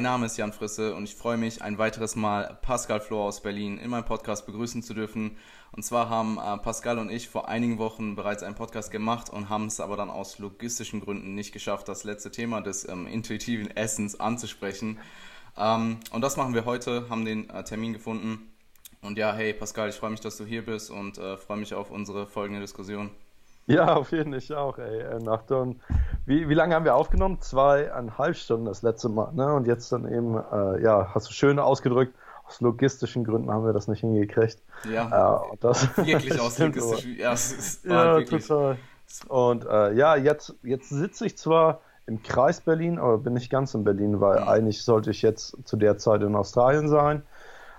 Mein Name ist Jan Frisse und ich freue mich, ein weiteres Mal Pascal Flor aus Berlin in meinem Podcast begrüßen zu dürfen. Und zwar haben äh, Pascal und ich vor einigen Wochen bereits einen Podcast gemacht und haben es aber dann aus logistischen Gründen nicht geschafft, das letzte Thema des ähm, intuitiven Essens anzusprechen. Ähm, und das machen wir heute, haben den äh, Termin gefunden. Und ja, hey Pascal, ich freue mich, dass du hier bist und äh, freue mich auf unsere folgende Diskussion. Ja, auf jeden Fall auch, ey. Äh, nach dann, wie, wie lange haben wir aufgenommen? Zweieinhalb Stunden das letzte Mal, ne? Und jetzt dann eben, äh, ja, hast du schön ausgedrückt, aus logistischen Gründen haben wir das nicht hingekriegt. Ja, äh, das wirklich aus logistischen, ja, es ist ja, wirklich. total. Und äh, ja, jetzt, jetzt sitze ich zwar im Kreis Berlin, aber bin nicht ganz in Berlin, weil mhm. eigentlich sollte ich jetzt zu der Zeit in Australien sein.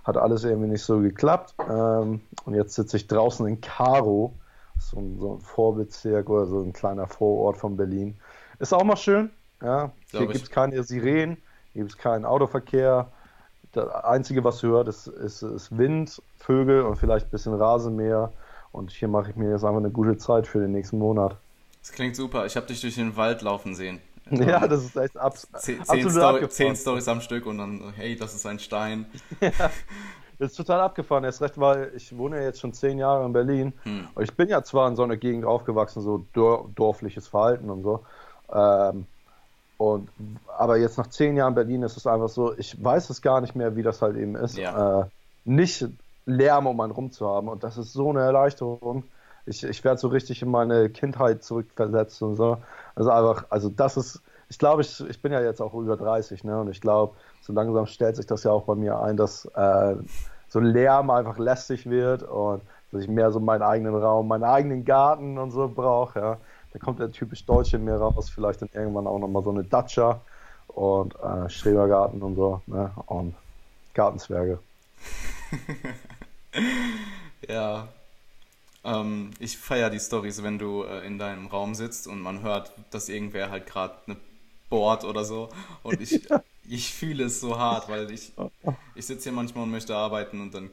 Hat alles irgendwie nicht so geklappt. Ähm, und jetzt sitze ich draußen in Karo so ein, so ein Vorbezirk oder so ein kleiner Vorort von Berlin. Ist auch mal schön. Ja. Hier gibt es keine Sirenen, hier gibt es keinen Autoverkehr. Das Einzige, was du hörst, ist, ist, ist, Wind, Vögel und vielleicht ein bisschen Rasenmäher. Und hier mache ich mir jetzt einfach eine gute Zeit für den nächsten Monat. Das klingt super. Ich habe dich durch den Wald laufen sehen. Ja, das ist echt abs zehn, zehn, Story, zehn Stories am Stück und dann, hey, das ist ein Stein. Ja. Das ist total abgefahren, erst recht, weil ich wohne ja jetzt schon zehn Jahre in Berlin. Hm. Ich bin ja zwar in so einer Gegend aufgewachsen, so dorfliches Verhalten und so. Ähm, und, aber jetzt nach zehn Jahren Berlin ist es einfach so, ich weiß es gar nicht mehr, wie das halt eben ist. Ja. Äh, nicht Lärm um einen rum zu haben. Und das ist so eine Erleichterung. Ich, ich werde so richtig in meine Kindheit zurückversetzt und so. Also einfach, also das ist, ich glaube, ich, ich bin ja jetzt auch über 30, ne? Und ich glaube, so langsam stellt sich das ja auch bei mir ein, dass äh, so Lärm einfach lästig wird und dass ich mehr so meinen eigenen Raum, meinen eigenen Garten und so brauche. Ja. Da kommt der typisch Deutsche in mir raus, vielleicht dann irgendwann auch nochmal so eine Datscha und äh, Schrebergarten und so ne? und Gartenzwerge. ja. Ähm, ich feiere die Stories, wenn du äh, in deinem Raum sitzt und man hört, dass irgendwer halt gerade eine bohrt oder so. Und ich, ich fühle es so hart, weil ich, ich sitze hier manchmal und möchte arbeiten und dann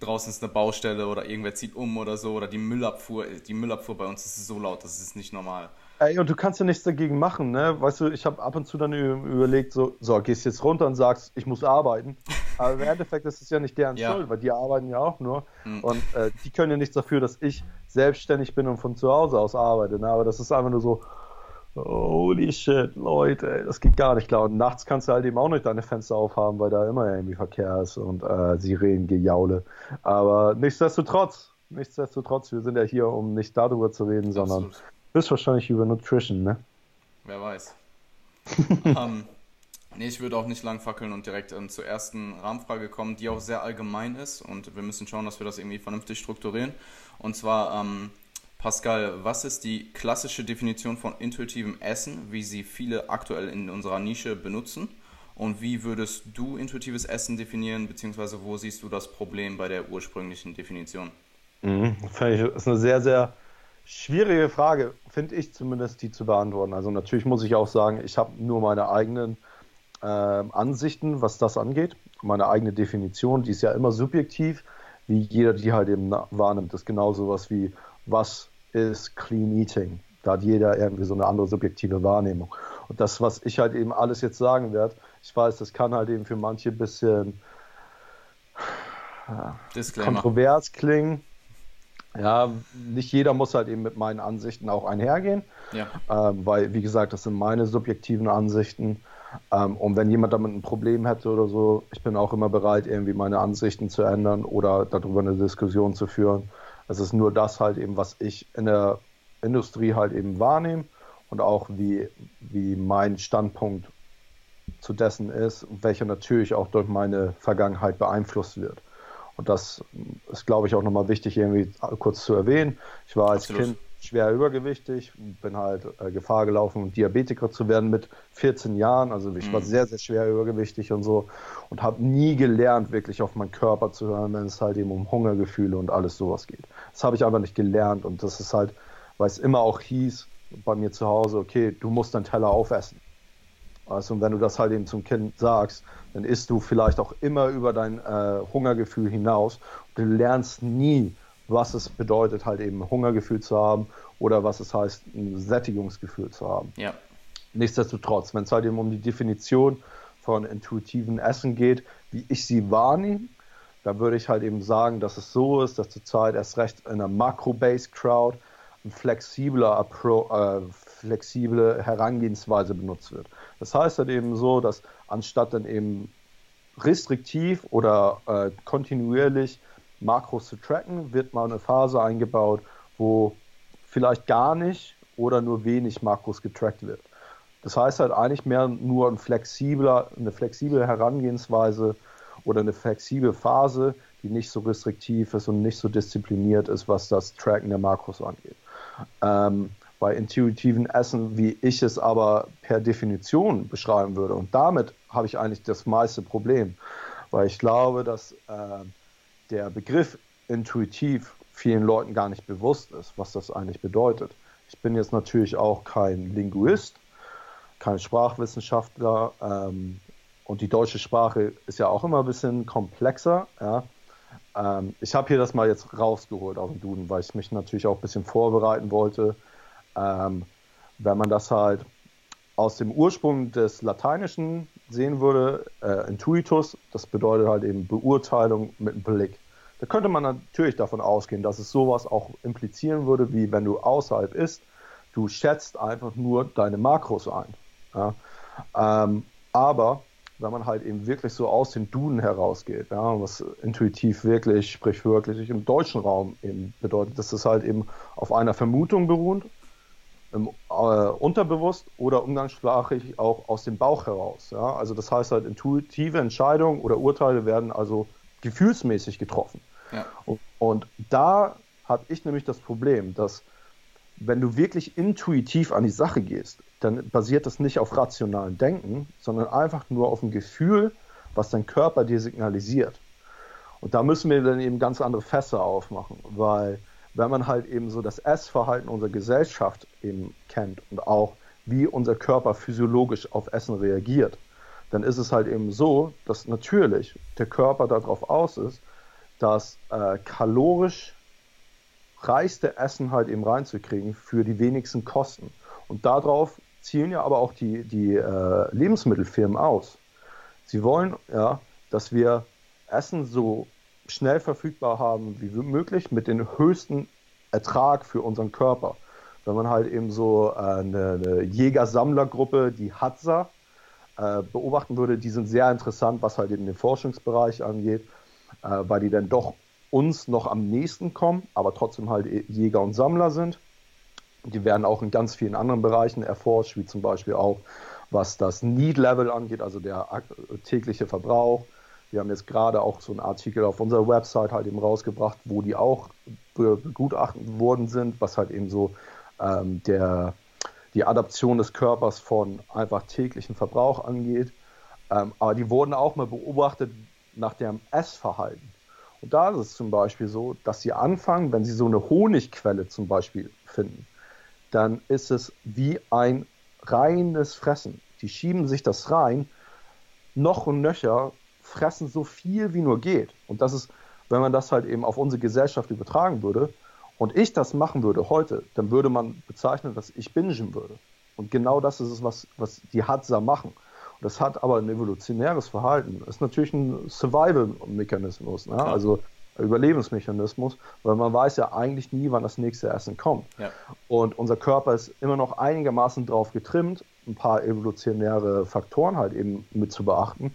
draußen ist eine Baustelle oder irgendwer zieht um oder so oder die Müllabfuhr, die Müllabfuhr bei uns ist so laut, das ist nicht normal. Ey, und du kannst ja nichts dagegen machen, ne? Weißt du, ich habe ab und zu dann überlegt, so, so, gehst jetzt runter und sagst, ich muss arbeiten. Aber im Endeffekt ist es ja nicht deren ja. Schuld, weil die arbeiten ja auch nur. Mhm. Und äh, die können ja nichts dafür, dass ich selbstständig bin und von zu Hause aus arbeite. Ne? Aber das ist einfach nur so, Holy shit, Leute, das geht gar nicht klar. Und nachts kannst du halt eben auch nicht deine Fenster aufhaben, weil da immer irgendwie Verkehr ist und äh, Sirenengejaule. Aber nichtsdestotrotz, nichtsdestotrotz, wir sind ja hier, um nicht darüber zu reden, Absolut. sondern höchstwahrscheinlich über Nutrition, ne? Wer weiß. um, ähm, nee, ich würde auch nicht lang fackeln und direkt ähm, zur ersten Rahmenfrage kommen, die auch sehr allgemein ist und wir müssen schauen, dass wir das irgendwie vernünftig strukturieren. Und zwar, ähm, Pascal, was ist die klassische Definition von intuitivem Essen, wie sie viele aktuell in unserer Nische benutzen? Und wie würdest du intuitives Essen definieren, beziehungsweise wo siehst du das Problem bei der ursprünglichen Definition? Mhm, das ist eine sehr, sehr schwierige Frage, finde ich zumindest, die zu beantworten. Also natürlich muss ich auch sagen, ich habe nur meine eigenen äh, Ansichten, was das angeht. Meine eigene Definition, die ist ja immer subjektiv, wie jeder die halt eben wahrnimmt. Das ist genauso was wie, was ist Clean Eating. Da hat jeder irgendwie so eine andere subjektive Wahrnehmung. Und das, was ich halt eben alles jetzt sagen werde, ich weiß, das kann halt eben für manche ein bisschen kontrovers klingen. Ja, nicht jeder muss halt eben mit meinen Ansichten auch einhergehen, ja. ähm, weil, wie gesagt, das sind meine subjektiven Ansichten. Ähm, und wenn jemand damit ein Problem hätte oder so, ich bin auch immer bereit, irgendwie meine Ansichten zu ändern oder darüber eine Diskussion zu führen. Es ist nur das halt eben, was ich in der Industrie halt eben wahrnehme und auch wie, wie mein Standpunkt zu dessen ist, welcher natürlich auch durch meine Vergangenheit beeinflusst wird. Und das ist, glaube ich, auch nochmal wichtig, irgendwie kurz zu erwähnen. Ich war als Absolut. Kind schwer übergewichtig, bin halt äh, Gefahr gelaufen, Diabetiker zu werden mit 14 Jahren. Also ich mhm. war sehr, sehr schwer übergewichtig und so und habe nie gelernt, wirklich auf meinen Körper zu hören, wenn es halt eben um Hungergefühle und alles sowas geht. Das habe ich einfach nicht gelernt und das ist halt, weil es immer auch hieß bei mir zu Hause, okay, du musst deinen Teller aufessen. Also, und wenn du das halt eben zum Kind sagst, dann isst du vielleicht auch immer über dein äh, Hungergefühl hinaus. Du lernst nie, was es bedeutet, halt eben Hungergefühl zu haben oder was es heißt, ein Sättigungsgefühl zu haben. Ja. Nichtsdestotrotz, wenn es halt eben um die Definition von intuitiven Essen geht, wie ich sie wahrnehme, da würde ich halt eben sagen, dass es so ist, dass zurzeit erst recht in einer Makro-Based Crowd ein flexibler Appro äh, flexible Herangehensweise benutzt wird. Das heißt halt eben so, dass anstatt dann eben restriktiv oder äh, kontinuierlich Makros zu tracken, wird mal eine Phase eingebaut, wo vielleicht gar nicht oder nur wenig Makros getrackt wird. Das heißt halt eigentlich mehr nur ein flexibler, eine flexible Herangehensweise oder eine flexible Phase, die nicht so restriktiv ist und nicht so diszipliniert ist, was das Tracken der Makros angeht. Ähm, bei intuitiven Essen, wie ich es aber per Definition beschreiben würde. Und damit habe ich eigentlich das meiste Problem, weil ich glaube, dass äh, der Begriff intuitiv vielen Leuten gar nicht bewusst ist, was das eigentlich bedeutet. Ich bin jetzt natürlich auch kein Linguist, kein Sprachwissenschaftler ähm, und die deutsche Sprache ist ja auch immer ein bisschen komplexer. Ja. Ähm, ich habe hier das mal jetzt rausgeholt aus dem Duden, weil ich mich natürlich auch ein bisschen vorbereiten wollte. Ähm, wenn man das halt aus dem Ursprung des Lateinischen sehen würde, äh, intuitus, das bedeutet halt eben Beurteilung mit einem Blick. Da könnte man natürlich davon ausgehen, dass es sowas auch implizieren würde, wie wenn du außerhalb isst, du schätzt einfach nur deine Makros ein. Ja? Ähm, aber wenn man halt eben wirklich so aus dem Duden herausgeht, ja, was intuitiv wirklich, sprich wirklich im deutschen Raum eben bedeutet, dass es halt eben auf einer Vermutung beruht, im, äh, unterbewusst oder umgangssprachlich auch aus dem Bauch heraus. Ja? Also das heißt halt intuitive Entscheidungen oder Urteile werden also gefühlsmäßig getroffen. Ja. Und, und da habe ich nämlich das Problem, dass wenn du wirklich intuitiv an die Sache gehst, dann basiert das nicht auf rationalen Denken, sondern einfach nur auf dem Gefühl, was dein Körper dir signalisiert. Und da müssen wir dann eben ganz andere Fässer aufmachen, weil wenn man halt eben so das Essverhalten unserer Gesellschaft eben kennt und auch wie unser Körper physiologisch auf Essen reagiert, dann ist es halt eben so, dass natürlich der Körper darauf aus ist, das äh, kalorisch reichste Essen halt eben reinzukriegen für die wenigsten Kosten. Und darauf zielen ja aber auch die, die äh, Lebensmittelfirmen aus. Sie wollen ja, dass wir Essen so schnell verfügbar haben wie möglich mit dem höchsten Ertrag für unseren Körper. Wenn man halt eben so äh, eine, eine Jäger-Sammler-Gruppe, die Hatza, äh, beobachten würde, die sind sehr interessant, was halt eben den Forschungsbereich angeht, weil die dann doch uns noch am nächsten kommen, aber trotzdem halt Jäger und Sammler sind. Die werden auch in ganz vielen anderen Bereichen erforscht, wie zum Beispiel auch was das Need-Level angeht, also der tägliche Verbrauch, wir haben jetzt gerade auch so einen Artikel auf unserer Website halt eben rausgebracht, wo die auch begutachtet worden sind, was halt eben so ähm, der, die Adaption des Körpers von einfach täglichen Verbrauch angeht. Ähm, aber die wurden auch mal beobachtet nach deren Essverhalten. Und da ist es zum Beispiel so, dass sie anfangen, wenn sie so eine Honigquelle zum Beispiel finden, dann ist es wie ein reines Fressen. Die schieben sich das rein, noch und nöcher, fressen so viel wie nur geht. Und das ist, wenn man das halt eben auf unsere Gesellschaft übertragen würde und ich das machen würde heute, dann würde man bezeichnen, dass ich bingen würde. Und genau das ist es, was, was die Hadza machen. Und das hat aber ein evolutionäres Verhalten. Das ist natürlich ein Survival-Mechanismus, ne? also Überlebensmechanismus, weil man weiß ja eigentlich nie, wann das nächste Essen kommt. Ja. Und unser Körper ist immer noch einigermaßen drauf getrimmt, ein paar evolutionäre Faktoren halt eben mit zu beachten.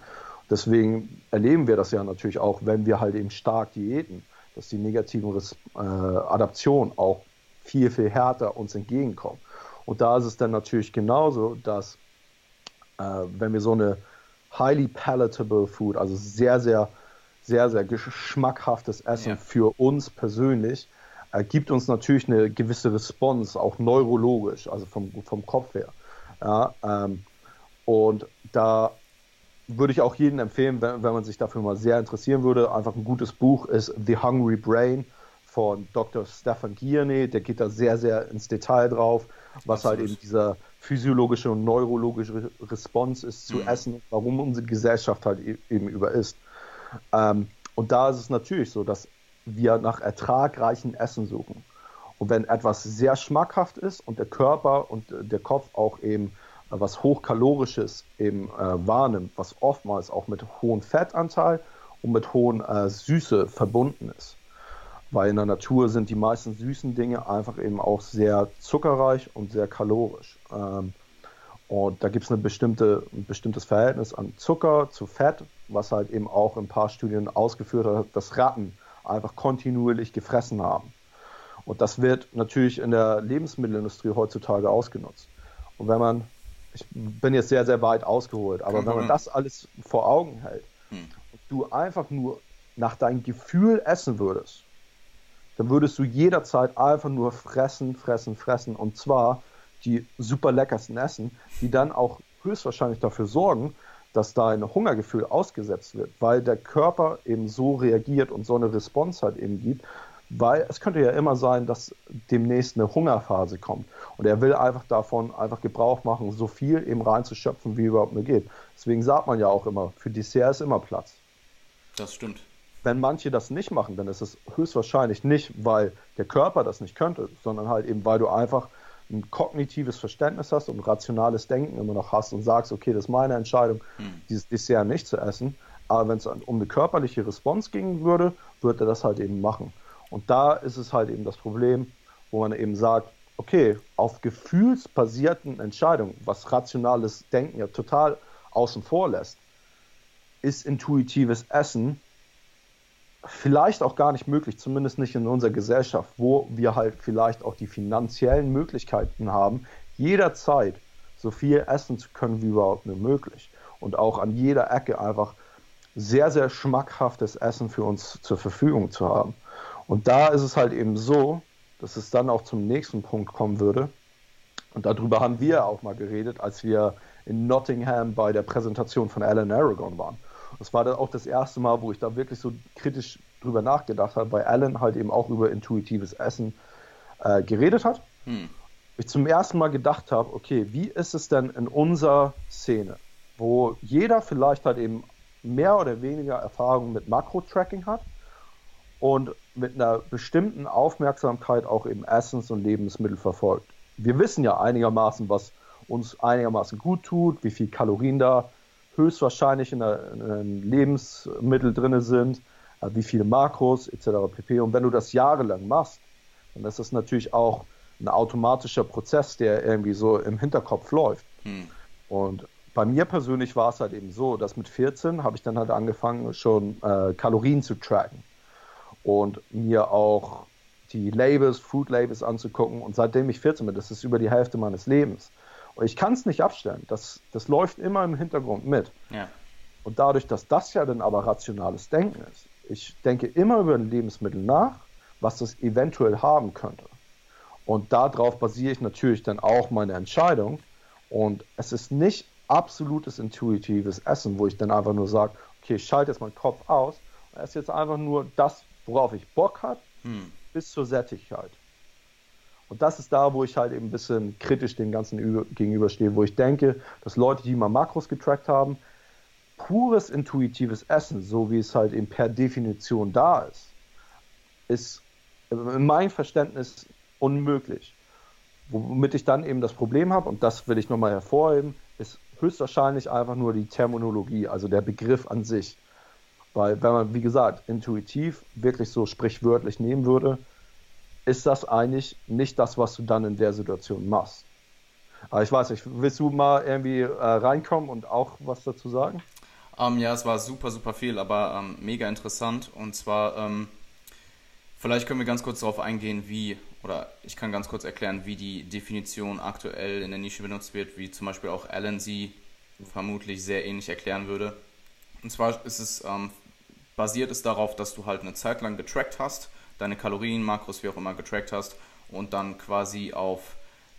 Deswegen erleben wir das ja natürlich auch, wenn wir halt eben stark diäten, dass die negativen äh, Adaptionen auch viel, viel härter uns entgegenkommen. Und da ist es dann natürlich genauso, dass äh, wenn wir so eine highly palatable Food, also sehr, sehr, sehr, sehr geschmackhaftes Essen ja. für uns persönlich, äh, gibt uns natürlich eine gewisse Response, auch neurologisch, also vom, vom Kopf her. Ja, ähm, und da würde ich auch jedem empfehlen, wenn, wenn, man sich dafür mal sehr interessieren würde. Einfach ein gutes Buch ist The Hungry Brain von Dr. Stefan Gierne. Der geht da sehr, sehr ins Detail drauf, was Absolut. halt eben dieser physiologische und neurologische Response ist zu mhm. Essen, warum unsere Gesellschaft halt e-, eben über ist. Ähm, und da ist es natürlich so, dass wir nach ertragreichen Essen suchen. Und wenn etwas sehr schmackhaft ist und der Körper und der Kopf auch eben was hochkalorisches eben äh, wahrnimmt, was oftmals auch mit hohem Fettanteil und mit hohen äh, Süße verbunden ist. Weil in der Natur sind die meisten süßen Dinge einfach eben auch sehr zuckerreich und sehr kalorisch. Ähm, und da gibt es bestimmte, ein bestimmtes Verhältnis an Zucker zu Fett, was halt eben auch in ein paar Studien ausgeführt hat, dass Ratten einfach kontinuierlich gefressen haben. Und das wird natürlich in der Lebensmittelindustrie heutzutage ausgenutzt. Und wenn man, ich bin jetzt sehr, sehr weit ausgeholt, aber wenn man das alles vor Augen hält, hm. und du einfach nur nach deinem Gefühl essen würdest, dann würdest du jederzeit einfach nur fressen, fressen, fressen. Und zwar die super leckersten Essen, die dann auch höchstwahrscheinlich dafür sorgen, dass dein Hungergefühl ausgesetzt wird, weil der Körper eben so reagiert und so eine Response halt eben gibt, weil es könnte ja immer sein, dass demnächst eine Hungerphase kommt und er will einfach davon einfach Gebrauch machen, so viel eben reinzuschöpfen, wie überhaupt nur geht. Deswegen sagt man ja auch immer, für Dessert ist immer Platz. Das stimmt. Wenn manche das nicht machen, dann ist es höchstwahrscheinlich nicht, weil der Körper das nicht könnte, sondern halt eben, weil du einfach ein kognitives Verständnis hast und rationales Denken immer noch hast und sagst, okay, das ist meine Entscheidung, hm. dieses Dessert nicht zu essen. Aber wenn es um eine körperliche Response gehen würde, würde er das halt eben machen. Und da ist es halt eben das Problem, wo man eben sagt, okay, auf gefühlsbasierten Entscheidungen, was rationales Denken ja total außen vor lässt, ist intuitives Essen vielleicht auch gar nicht möglich, zumindest nicht in unserer Gesellschaft, wo wir halt vielleicht auch die finanziellen Möglichkeiten haben, jederzeit so viel essen zu können wie überhaupt nur möglich. Und auch an jeder Ecke einfach sehr, sehr schmackhaftes Essen für uns zur Verfügung zu haben. Und da ist es halt eben so, dass es dann auch zum nächsten Punkt kommen würde. Und darüber haben wir auch mal geredet, als wir in Nottingham bei der Präsentation von Alan Aragon waren. Das war dann auch das erste Mal, wo ich da wirklich so kritisch drüber nachgedacht habe, weil Alan halt eben auch über intuitives Essen äh, geredet hat. Hm. Ich zum ersten Mal gedacht habe, okay, wie ist es denn in unserer Szene, wo jeder vielleicht halt eben mehr oder weniger Erfahrung mit Makro-Tracking hat und mit einer bestimmten Aufmerksamkeit auch eben Essens- und Lebensmittel verfolgt. Wir wissen ja einigermaßen, was uns einigermaßen gut tut, wie viel Kalorien da höchstwahrscheinlich in einem Lebensmittel drin sind, äh, wie viele Makros etc. pp. Und wenn du das jahrelang machst, dann ist das natürlich auch ein automatischer Prozess, der irgendwie so im Hinterkopf läuft. Hm. Und bei mir persönlich war es halt eben so, dass mit 14 habe ich dann halt angefangen, schon äh, Kalorien zu tracken und mir auch die Labels, Food Labels anzugucken. Und seitdem ich 14 bin, das ist über die Hälfte meines Lebens, und ich kann es nicht abstellen. Das, das läuft immer im Hintergrund mit. Ja. Und dadurch, dass das ja dann aber rationales Denken ist, ich denke immer über ein Lebensmittel nach, was das eventuell haben könnte. Und darauf basiere ich natürlich dann auch meine Entscheidung. Und es ist nicht absolutes intuitives Essen, wo ich dann einfach nur sage, okay, ich schalte jetzt meinen Kopf aus und esse jetzt einfach nur das, worauf ich Bock habe, hm. bis zur Sättigkeit. Und das ist da, wo ich halt eben ein bisschen kritisch dem Ganzen gegenüberstehe, wo ich denke, dass Leute, die mal Makros getrackt haben, pures intuitives Essen, so wie es halt eben per Definition da ist, ist in meinem Verständnis unmöglich. Womit ich dann eben das Problem habe, und das will ich nochmal hervorheben, ist höchstwahrscheinlich einfach nur die Terminologie, also der Begriff an sich. Weil wenn man, wie gesagt, intuitiv wirklich so sprichwörtlich nehmen würde, ist das eigentlich nicht das, was du dann in der Situation machst. Aber ich weiß nicht, willst du mal irgendwie äh, reinkommen und auch was dazu sagen? Ähm, ja, es war super, super viel, aber ähm, mega interessant. Und zwar, ähm, vielleicht können wir ganz kurz darauf eingehen, wie, oder ich kann ganz kurz erklären, wie die Definition aktuell in der Nische benutzt wird, wie zum Beispiel auch Alan sie vermutlich sehr ähnlich erklären würde. Und zwar ist es, basiert es darauf, dass du halt eine Zeit lang getrackt hast deine Kalorien, Makros, wie auch immer getrackt hast und dann quasi auf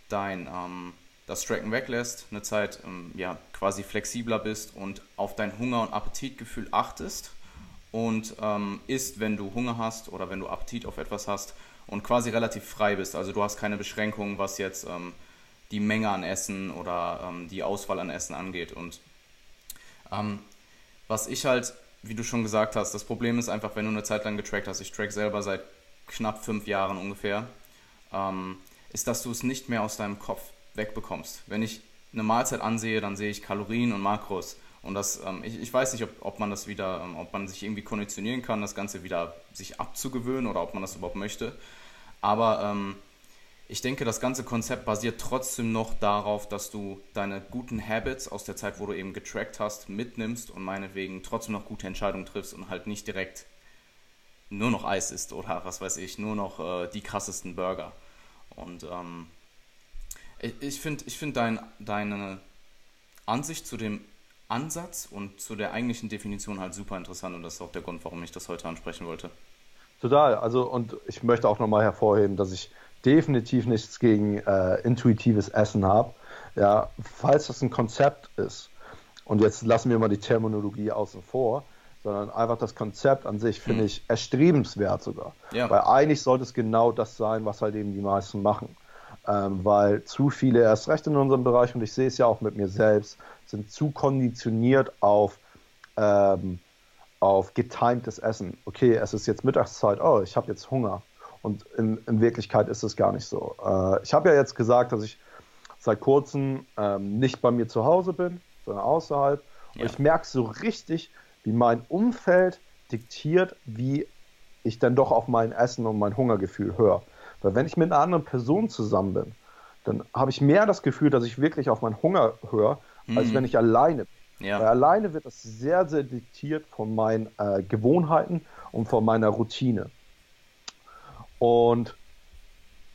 dein ähm, das Tracken weglässt, eine Zeit ähm, ja, quasi flexibler bist und auf dein Hunger- und Appetitgefühl achtest und ähm, isst, wenn du Hunger hast oder wenn du Appetit auf etwas hast und quasi relativ frei bist. Also du hast keine Beschränkungen, was jetzt ähm, die Menge an Essen oder ähm, die Auswahl an Essen angeht. Und ähm, was ich halt wie du schon gesagt hast, das Problem ist einfach, wenn du eine Zeit lang getrackt hast, ich track selber seit knapp fünf Jahren ungefähr, ähm, ist, dass du es nicht mehr aus deinem Kopf wegbekommst. Wenn ich eine Mahlzeit ansehe, dann sehe ich Kalorien und Makros. Und das, ähm, ich, ich weiß nicht, ob, ob man das wieder, ähm, ob man sich irgendwie konditionieren kann, das Ganze wieder sich abzugewöhnen oder ob man das überhaupt möchte. Aber ähm, ich denke, das ganze Konzept basiert trotzdem noch darauf, dass du deine guten Habits aus der Zeit, wo du eben getrackt hast, mitnimmst und meinetwegen trotzdem noch gute Entscheidungen triffst und halt nicht direkt nur noch Eis isst oder was weiß ich, nur noch äh, die krassesten Burger. Und ähm, ich, finde ich find dein, deine Ansicht zu dem Ansatz und zu der eigentlichen Definition halt super interessant und das ist auch der Grund, warum ich das heute ansprechen wollte. Total, also und ich möchte auch nochmal hervorheben, dass ich definitiv nichts gegen äh, intuitives Essen habe. Ja, falls das ein Konzept ist, und jetzt lassen wir mal die Terminologie außen vor, sondern einfach das Konzept an sich finde hm. ich erstrebenswert sogar. Ja. Weil eigentlich sollte es genau das sein, was halt eben die meisten machen. Ähm, weil zu viele, erst recht in unserem Bereich, und ich sehe es ja auch mit mir selbst, sind zu konditioniert auf, ähm, auf getimtes Essen. Okay, es ist jetzt Mittagszeit, oh, ich habe jetzt Hunger. Und in, in, Wirklichkeit ist es gar nicht so. Äh, ich habe ja jetzt gesagt, dass ich seit kurzem ähm, nicht bei mir zu Hause bin, sondern außerhalb. Ja. Und ich merke so richtig, wie mein Umfeld diktiert, wie ich dann doch auf mein Essen und mein Hungergefühl höre. Weil wenn ich mit einer anderen Person zusammen bin, dann habe ich mehr das Gefühl, dass ich wirklich auf meinen Hunger höre, mhm. als wenn ich alleine bin. Ja. Weil alleine wird das sehr, sehr diktiert von meinen äh, Gewohnheiten und von meiner Routine. Und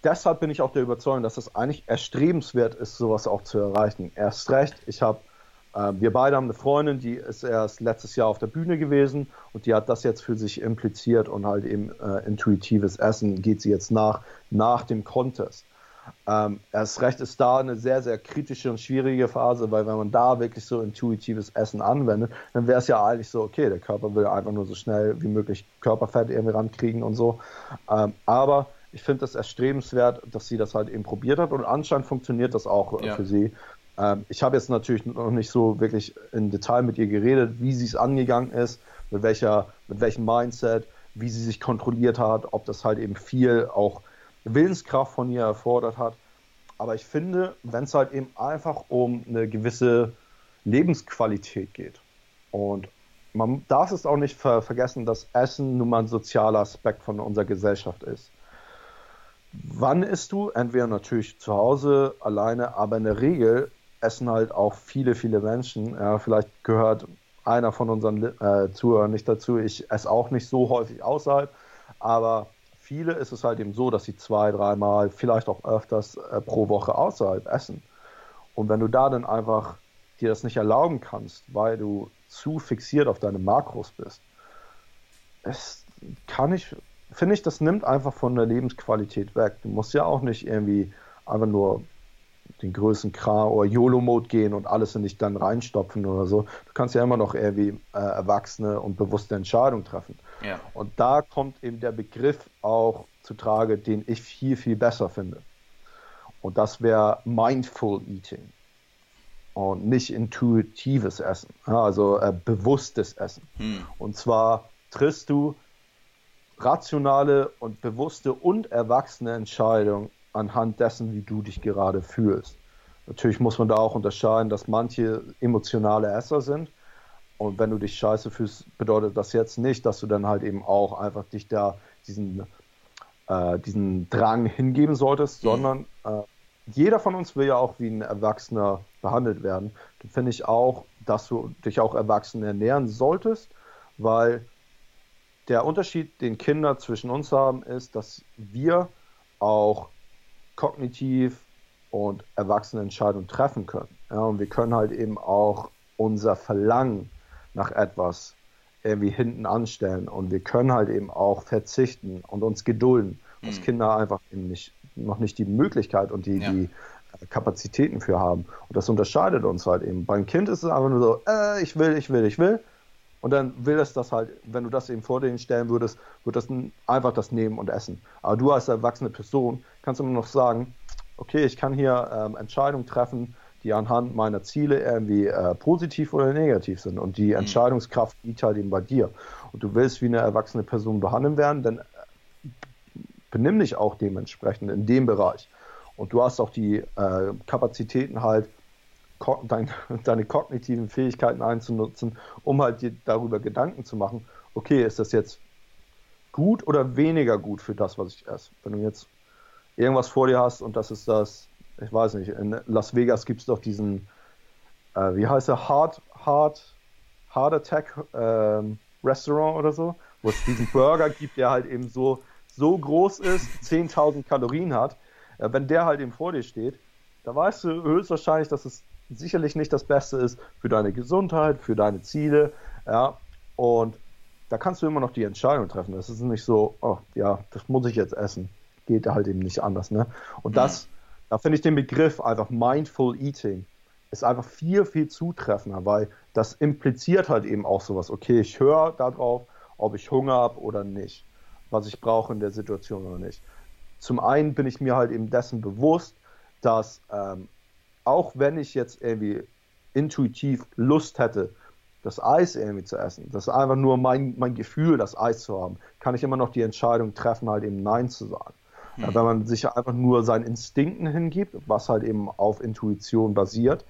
deshalb bin ich auch der Überzeugung, dass es eigentlich erstrebenswert ist, sowas auch zu erreichen. Erst recht, ich habe äh, wir beide haben eine Freundin, die ist erst letztes Jahr auf der Bühne gewesen und die hat das jetzt für sich impliziert und halt eben äh, intuitives Essen geht sie jetzt nach, nach dem Contest. Ähm, erst recht ist da eine sehr, sehr kritische und schwierige Phase, weil wenn man da wirklich so intuitives Essen anwendet, dann wäre es ja eigentlich so, okay, der Körper will einfach nur so schnell wie möglich Körperfett irgendwie rankriegen und so. Ähm, aber ich finde es erstrebenswert, dass sie das halt eben probiert hat und anscheinend funktioniert das auch äh, ja. für sie. Ähm, ich habe jetzt natürlich noch nicht so wirklich im Detail mit ihr geredet, wie sie es angegangen ist, mit welcher, mit welchem Mindset, wie sie sich kontrolliert hat, ob das halt eben viel auch Willenskraft von ihr erfordert hat. Aber ich finde, wenn es halt eben einfach um eine gewisse Lebensqualität geht und man darf es auch nicht ver vergessen, dass Essen nun mal ein sozialer Aspekt von unserer Gesellschaft ist. Wann isst du? Entweder natürlich zu Hause alleine, aber in der Regel essen halt auch viele, viele Menschen. Ja, vielleicht gehört einer von unseren äh, Zuhörern nicht dazu. Ich esse auch nicht so häufig außerhalb, aber viele ist es halt eben so, dass sie zwei, dreimal, vielleicht auch öfters äh, pro Woche außerhalb essen. Und wenn du da dann einfach dir das nicht erlauben kannst, weil du zu fixiert auf deine Makros bist, es kann ich, finde ich, das nimmt einfach von der Lebensqualität weg. Du musst ja auch nicht irgendwie einfach nur den größten Kram oder YOLO-Mode gehen und alles in dich dann reinstopfen oder so. Du kannst ja immer noch irgendwie äh, erwachsene und bewusste Entscheidungen treffen. Ja. Und da kommt eben der Begriff auch zu Trage, den ich viel, viel besser finde. Und das wäre Mindful Eating und nicht intuitives Essen, also äh, bewusstes Essen. Hm. Und zwar triffst du rationale und bewusste und erwachsene Entscheidungen anhand dessen, wie du dich gerade fühlst. Natürlich muss man da auch unterscheiden, dass manche emotionale Esser sind. Und wenn du dich scheiße fühlst, bedeutet das jetzt nicht, dass du dann halt eben auch einfach dich da diesen, äh, diesen Drang hingeben solltest, mhm. sondern äh, jeder von uns will ja auch wie ein Erwachsener behandelt werden. Dann finde ich auch, dass du dich auch erwachsen ernähren solltest, weil der Unterschied, den Kinder zwischen uns haben, ist, dass wir auch kognitiv und erwachsene Entscheidungen treffen können. Ja, und wir können halt eben auch unser Verlangen nach etwas irgendwie hinten anstellen und wir können halt eben auch verzichten und uns gedulden, mhm. was Kinder einfach eben nicht, noch nicht die Möglichkeit und die, ja. die äh, Kapazitäten für haben. Und das unterscheidet uns halt eben. Beim Kind ist es einfach nur so, äh, ich will, ich will, ich will. Und dann will es das halt, wenn du das eben vor denen stellen würdest, wird das einfach das nehmen und essen. Aber du als erwachsene Person kannst immer noch sagen, okay, ich kann hier ähm, Entscheidungen treffen, die anhand meiner Ziele irgendwie äh, positiv oder negativ sind. Und die mhm. Entscheidungskraft liegt halt eben bei dir. Und du willst wie eine erwachsene Person behandeln werden, dann äh, benimm dich auch dementsprechend in dem Bereich. Und du hast auch die äh, Kapazitäten halt, dein, deine kognitiven Fähigkeiten einzunutzen, um halt dir darüber Gedanken zu machen, okay, ist das jetzt gut oder weniger gut für das, was ich esse? Wenn du jetzt irgendwas vor dir hast und das ist das, ich weiß nicht, in Las Vegas gibt es doch diesen, äh, wie heißt der, Hard, Hard, Hard Attack ähm, Restaurant oder so, wo es diesen Burger gibt, der halt eben so, so groß ist, 10.000 Kalorien hat. Äh, wenn der halt eben vor dir steht, da weißt du höchstwahrscheinlich, dass es sicherlich nicht das Beste ist für deine Gesundheit, für deine Ziele, ja, und da kannst du immer noch die Entscheidung treffen. Das ist nicht so, oh ja, das muss ich jetzt essen. Geht halt eben nicht anders, ne? Und das, da finde ich den Begriff einfach Mindful Eating ist einfach viel, viel zutreffender, weil das impliziert halt eben auch sowas. Okay, ich höre darauf, ob ich Hunger habe oder nicht, was ich brauche in der Situation oder nicht. Zum einen bin ich mir halt eben dessen bewusst, dass ähm, auch wenn ich jetzt irgendwie intuitiv Lust hätte, das Eis irgendwie zu essen, das ist einfach nur mein, mein Gefühl, das Eis zu haben, kann ich immer noch die Entscheidung treffen, halt eben Nein zu sagen. Hm. Wenn man sich einfach nur seinen Instinkten hingibt, was halt eben auf Intuition basiert,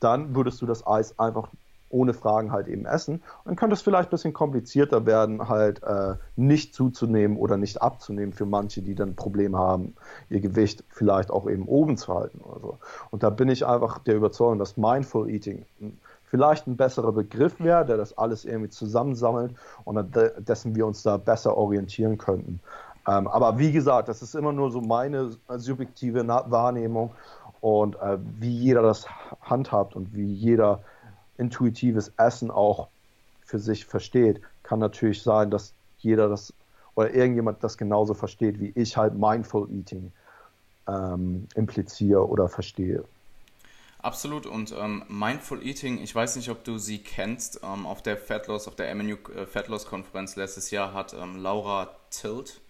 dann würdest du das Eis einfach ohne Fragen halt eben essen. Dann könnte es vielleicht ein bisschen komplizierter werden, halt äh, nicht zuzunehmen oder nicht abzunehmen für manche, die dann Probleme haben, ihr Gewicht vielleicht auch eben oben zu halten oder so. Und da bin ich einfach der Überzeugung, dass Mindful Eating vielleicht ein besserer Begriff wäre, der das alles irgendwie zusammensammelt und dessen wir uns da besser orientieren könnten. Ähm, aber wie gesagt, das ist immer nur so meine subjektive Wahrnehmung und äh, wie jeder das handhabt und wie jeder intuitives Essen auch für sich versteht, kann natürlich sein, dass jeder das oder irgendjemand das genauso versteht, wie ich halt Mindful Eating ähm, impliziere oder verstehe. Absolut und ähm, Mindful Eating, ich weiß nicht, ob du sie kennst, ähm, auf der Fat auf der MNU äh, Fat Loss Konferenz letztes Jahr hat ähm, Laura Tilt,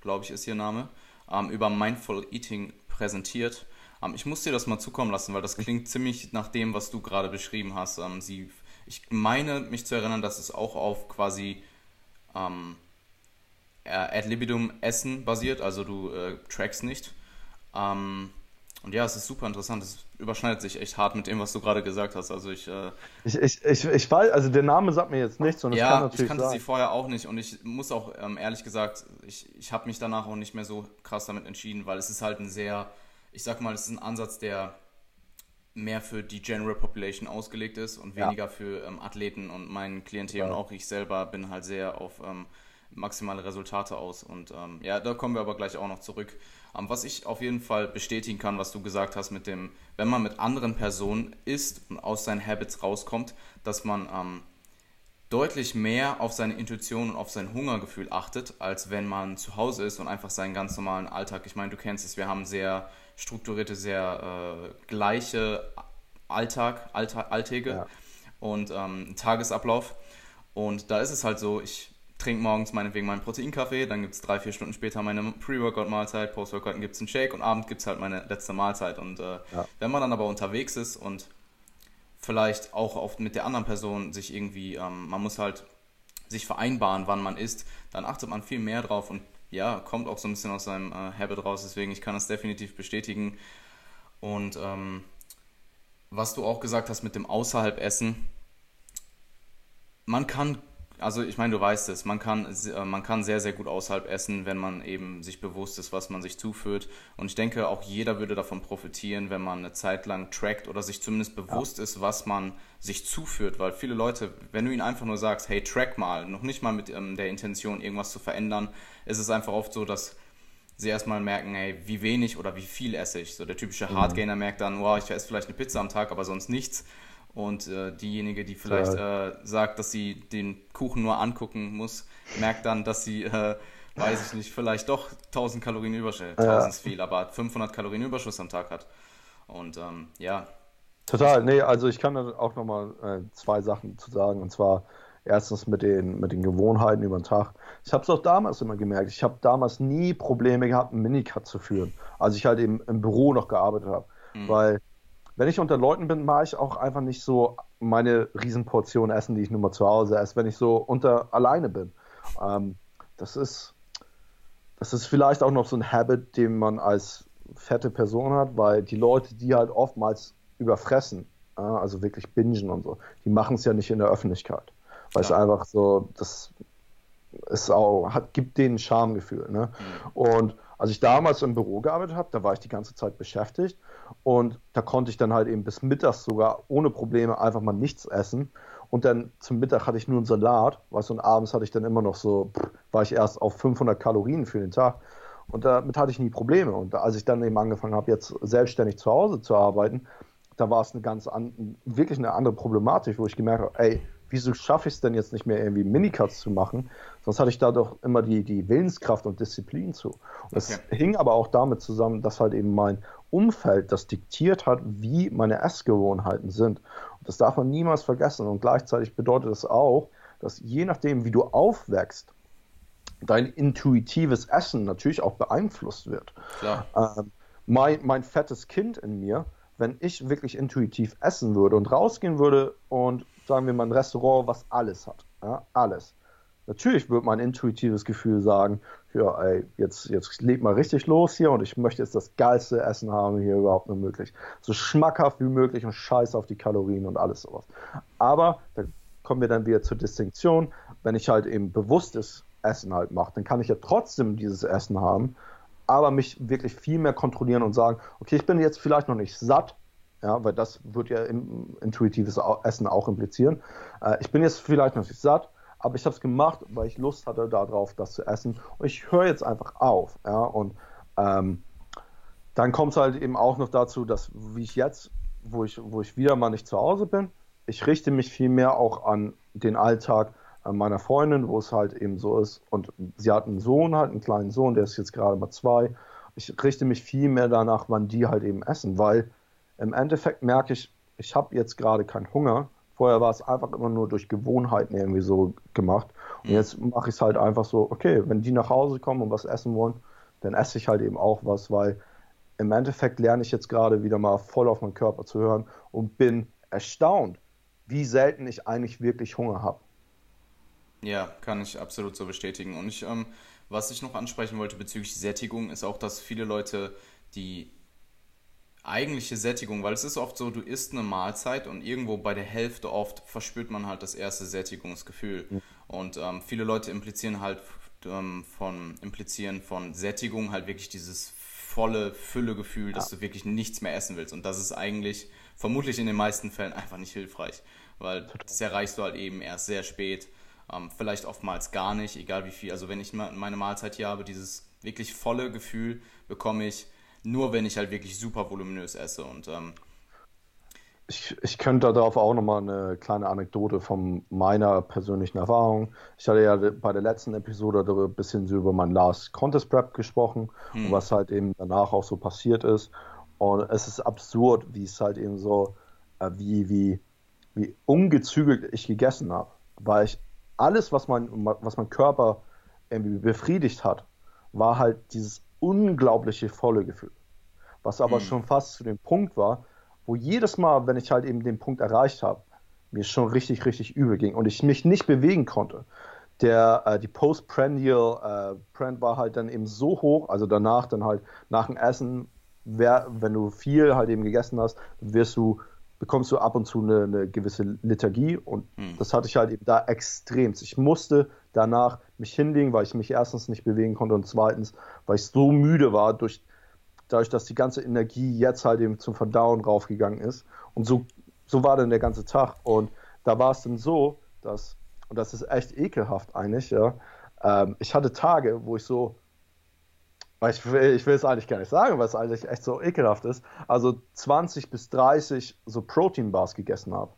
glaube ich ist ihr Name, ähm, über Mindful Eating präsentiert. Ähm, ich muss dir das mal zukommen lassen, weil das klingt ziemlich nach dem, was du gerade beschrieben hast. Ähm, sie, ich meine mich zu erinnern, dass es auch auf quasi ähm, ad libidum Essen basiert, also du äh, trackst nicht. Ähm, und ja, es ist super interessant. Es überschneidet sich echt hart mit dem, was du gerade gesagt hast. Also ich, äh, ich, ich, ich, ich weiß, also der Name sagt mir jetzt nichts. Und ja, kann ich kannte sein. sie vorher auch nicht. Und ich muss auch ähm, ehrlich gesagt, ich, ich habe mich danach auch nicht mehr so krass damit entschieden, weil es ist halt ein sehr, ich sag mal, es ist ein Ansatz, der mehr für die General Population ausgelegt ist und weniger ja. für ähm, Athleten und mein Klientel und auch ich selber bin halt sehr auf ähm, maximale Resultate aus. Und ähm, ja, da kommen wir aber gleich auch noch zurück. Ähm, was ich auf jeden Fall bestätigen kann, was du gesagt hast mit dem, wenn man mit anderen Personen isst und aus seinen Habits rauskommt, dass man ähm, deutlich mehr auf seine Intuition und auf sein Hungergefühl achtet, als wenn man zu Hause ist und einfach seinen ganz normalen Alltag. Ich meine, du kennst es, wir haben sehr strukturierte, sehr äh, gleiche Alltag, Alltag Alltäge ja. und ähm, Tagesablauf. Und da ist es halt so, ich trinke morgens meinetwegen meinen Proteinkaffee, dann gibt es drei, vier Stunden später meine Pre-Workout-Mahlzeit, Post-Workout gibt es einen Shake und abends gibt es halt meine letzte Mahlzeit. Und äh, ja. wenn man dann aber unterwegs ist und vielleicht auch oft mit der anderen Person sich irgendwie, ähm, man muss halt sich vereinbaren, wann man isst, dann achtet man viel mehr drauf und ja, kommt auch so ein bisschen aus seinem äh, Habit raus. Deswegen, ich kann das definitiv bestätigen. Und ähm, was du auch gesagt hast mit dem Außerhalb Essen, man kann also ich meine, du weißt es, man kann, äh, man kann sehr, sehr gut außerhalb essen, wenn man eben sich bewusst ist, was man sich zuführt. Und ich denke, auch jeder würde davon profitieren, wenn man eine Zeit lang trackt oder sich zumindest bewusst ja. ist, was man sich zuführt. Weil viele Leute, wenn du ihnen einfach nur sagst, hey, track mal, noch nicht mal mit ähm, der Intention, irgendwas zu verändern, ist es einfach oft so, dass sie erstmal merken, hey, wie wenig oder wie viel esse ich. So der typische mhm. Hardgainer merkt dann, wow, ich esse vielleicht eine Pizza am Tag, aber sonst nichts. Und äh, diejenige, die vielleicht äh, sagt, dass sie den Kuchen nur angucken muss, merkt dann, dass sie, äh, weiß ich nicht, vielleicht doch 1000 Kalorien Überschuss, 1000 ja. ist viel, aber 500 Kalorien Überschuss am Tag hat. Und ähm, ja. Total, nee, also ich kann da auch nochmal äh, zwei Sachen zu sagen. Und zwar erstens mit den, mit den Gewohnheiten über den Tag. Ich habe es auch damals immer gemerkt. Ich habe damals nie Probleme gehabt, einen Minicut zu führen, als ich halt eben im Büro noch gearbeitet habe. Mhm. Weil wenn ich unter Leuten bin, mache ich auch einfach nicht so meine Riesenportion essen, die ich nur mal zu Hause esse, wenn ich so unter alleine bin. Ähm, das ist, das ist vielleicht auch noch so ein Habit, den man als fette Person hat, weil die Leute, die halt oftmals überfressen, also wirklich bingen und so, die machen es ja nicht in der Öffentlichkeit. Weil ja. es einfach so, das ist auch, hat, gibt denen ein Schamgefühl. Ne? Mhm. Und als ich damals im Büro gearbeitet habe, da war ich die ganze Zeit beschäftigt und da konnte ich dann halt eben bis mittags sogar ohne Probleme einfach mal nichts essen. Und dann zum Mittag hatte ich nur einen Salat, weißt du, und abends hatte ich dann immer noch so, pff, war ich erst auf 500 Kalorien für den Tag. Und damit hatte ich nie Probleme. Und als ich dann eben angefangen habe, jetzt selbstständig zu Hause zu arbeiten, da war es eine ganz an, wirklich eine andere Problematik, wo ich gemerkt habe, ey, wieso schaffe ich es denn jetzt nicht mehr irgendwie Minicuts zu machen? Sonst hatte ich da doch immer die, die Willenskraft und Disziplin zu. Und das okay. hing aber auch damit zusammen, dass halt eben mein Umfeld das diktiert hat, wie meine Essgewohnheiten sind. Und das darf man niemals vergessen. Und gleichzeitig bedeutet das auch, dass je nachdem, wie du aufwächst, dein intuitives Essen natürlich auch beeinflusst wird. Ähm, mein, mein fettes Kind in mir, wenn ich wirklich intuitiv essen würde und rausgehen würde und sagen wir mal ein Restaurant, was alles hat. Ja, alles. Natürlich wird mein intuitives Gefühl sagen, ja, ey, jetzt, jetzt leg mal richtig los hier und ich möchte jetzt das geilste Essen haben hier überhaupt nur möglich. So schmackhaft wie möglich und scheiß auf die Kalorien und alles sowas. Aber da kommen wir dann wieder zur Distinktion, wenn ich halt eben bewusstes Essen halt mache, dann kann ich ja trotzdem dieses Essen haben, aber mich wirklich viel mehr kontrollieren und sagen, okay, ich bin jetzt vielleicht noch nicht satt, ja, weil das wird ja intuitives Essen auch implizieren. Äh, ich bin jetzt vielleicht noch nicht satt, aber ich habe es gemacht, weil ich Lust hatte darauf, das zu essen. Und ich höre jetzt einfach auf. Ja, und ähm, dann kommt es halt eben auch noch dazu, dass wie ich jetzt, wo ich, wo ich wieder mal nicht zu Hause bin, ich richte mich viel mehr auch an den Alltag meiner Freundin, wo es halt eben so ist. Und sie hat einen Sohn, halt einen kleinen Sohn, der ist jetzt gerade mal zwei. Ich richte mich viel mehr danach, wann die halt eben essen, weil im Endeffekt merke ich, ich habe jetzt gerade keinen Hunger. Vorher war es einfach immer nur durch Gewohnheiten irgendwie so gemacht. Und jetzt mache ich es halt einfach so, okay, wenn die nach Hause kommen und was essen wollen, dann esse ich halt eben auch was, weil im Endeffekt lerne ich jetzt gerade wieder mal voll auf meinen Körper zu hören und bin erstaunt, wie selten ich eigentlich wirklich Hunger habe. Ja, kann ich absolut so bestätigen. Und ich, ähm, was ich noch ansprechen wollte bezüglich Sättigung, ist auch, dass viele Leute die eigentliche Sättigung, weil es ist oft so, du isst eine Mahlzeit und irgendwo bei der Hälfte oft verspürt man halt das erste Sättigungsgefühl. Mhm. Und ähm, viele Leute implizieren halt ähm, von implizieren von Sättigung halt wirklich dieses volle Füllegefühl, dass ja. du wirklich nichts mehr essen willst. Und das ist eigentlich vermutlich in den meisten Fällen einfach nicht hilfreich, weil das erreichst du halt eben erst sehr spät. Ähm, vielleicht oftmals gar nicht, egal wie viel. Also wenn ich meine Mahlzeit hier habe, dieses wirklich volle Gefühl bekomme ich nur, wenn ich halt wirklich super voluminös esse. Und ähm, ich, ich könnte darauf auch nochmal eine kleine Anekdote von meiner persönlichen Erfahrung. Ich hatte ja bei der letzten Episode ein bisschen so über mein Last Contest Prep gesprochen hm. und was halt eben danach auch so passiert ist. Und es ist absurd, wie es halt eben so, äh, wie, wie, wie ungezügelt ich gegessen habe. Weil ich alles, was mein, was mein Körper irgendwie befriedigt hat, war halt dieses unglaubliche volle Gefühl. Was aber mhm. schon fast zu dem Punkt war, wo jedes Mal, wenn ich halt eben den Punkt erreicht habe, mir schon richtig, richtig übel ging und ich mich nicht bewegen konnte. Der, äh, die Postprandial äh, Brand war halt dann eben so hoch, also danach dann halt nach dem Essen, wer, wenn du viel halt eben gegessen hast, wirst du bekommst du ab und zu eine, eine gewisse Lethargie und hm. das hatte ich halt eben da extrem. Ich musste danach mich hinlegen, weil ich mich erstens nicht bewegen konnte und zweitens, weil ich so müde war durch dadurch, dass die ganze Energie jetzt halt eben zum Verdauen raufgegangen ist und so so war dann der ganze Tag und da war es dann so, dass und das ist echt ekelhaft eigentlich, ja. Ähm, ich hatte Tage, wo ich so ich will, ich will es eigentlich gar nicht sagen, weil es eigentlich echt so ekelhaft ist. Also 20 bis 30 so Protein-Bars gegessen habe.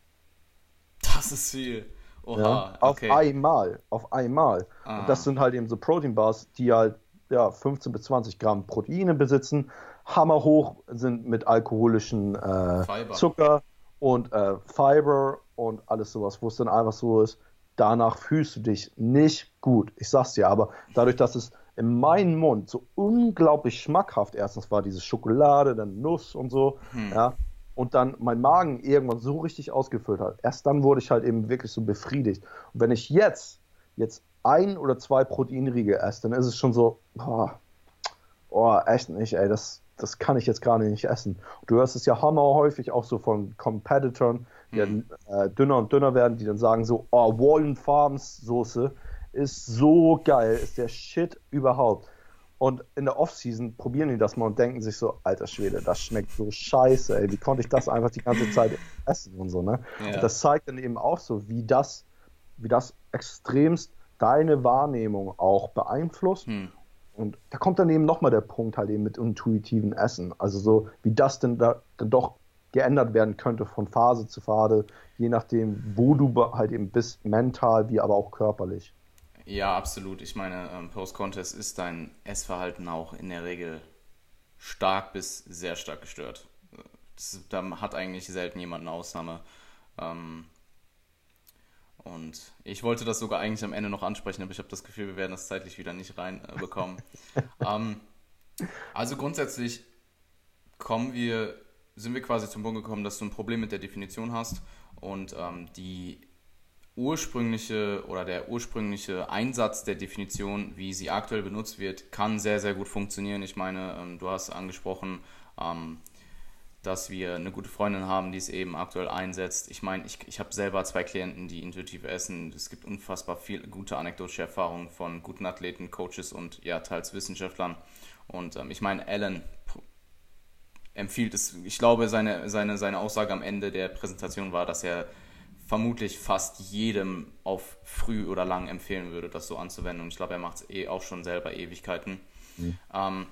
Das ist viel. Oha, ja, auf okay. einmal, auf einmal. Ah. Und das sind halt eben so Protein-Bars, die halt ja, 15 bis 20 Gramm Proteine besitzen, hammerhoch sind mit alkoholischen äh, Zucker und äh, Fiber und alles sowas, wo es dann einfach so ist, danach fühlst du dich nicht gut. Ich sag's dir, aber dadurch, dass es in meinen Mund so unglaublich schmackhaft erstens war diese Schokolade, dann Nuss und so, hm. ja, und dann mein Magen irgendwann so richtig ausgefüllt hat. Erst dann wurde ich halt eben wirklich so befriedigt. Und wenn ich jetzt, jetzt ein oder zwei Proteinriegel esse, dann ist es schon so, oh, oh echt nicht, ey, das, das kann ich jetzt gerade nicht essen. Du hörst es ja hammer häufig auch so von Competitoren, die mhm. dann äh, dünner und dünner werden, die dann sagen so, oh, Wallen Farms Soße ist so geil, ist der Shit überhaupt. Und in der Offseason probieren die das mal und denken sich so, alter Schwede, das schmeckt so scheiße, ey, wie konnte ich das einfach die ganze Zeit essen und so, ne? Ja. Und das zeigt dann eben auch so, wie das, wie das extremst deine Wahrnehmung auch beeinflusst. Hm. Und da kommt dann eben nochmal der Punkt halt eben mit intuitiven Essen. Also so, wie das denn da dann doch geändert werden könnte von Phase zu Phase, je nachdem, wo du halt eben bist, mental wie aber auch körperlich. Ja, absolut. Ich meine, ähm, Post-Contest ist dein Essverhalten auch in der Regel stark bis sehr stark gestört. Das, da hat eigentlich selten jemand eine Ausnahme. Ähm, und ich wollte das sogar eigentlich am Ende noch ansprechen, aber ich habe das Gefühl, wir werden das zeitlich wieder nicht reinbekommen. ähm, also grundsätzlich kommen wir, sind wir quasi zum Punkt gekommen, dass du ein Problem mit der Definition hast und die ursprüngliche oder der ursprüngliche Einsatz der Definition, wie sie aktuell benutzt wird, kann sehr, sehr gut funktionieren. Ich meine, ähm, du hast angesprochen, ähm, dass wir eine gute Freundin haben, die es eben aktuell einsetzt. Ich meine, ich, ich habe selber zwei Klienten, die intuitiv essen. Es gibt unfassbar viele gute anekdotische Erfahrungen von guten Athleten, Coaches und ja, teils Wissenschaftlern. Und ähm, ich meine, Alan empfiehlt es, ich glaube, seine, seine, seine Aussage am Ende der Präsentation war, dass er vermutlich fast jedem auf früh oder lang empfehlen würde, das so anzuwenden. Und ich glaube, er macht es eh auch schon selber Ewigkeiten. Mhm. Ähm,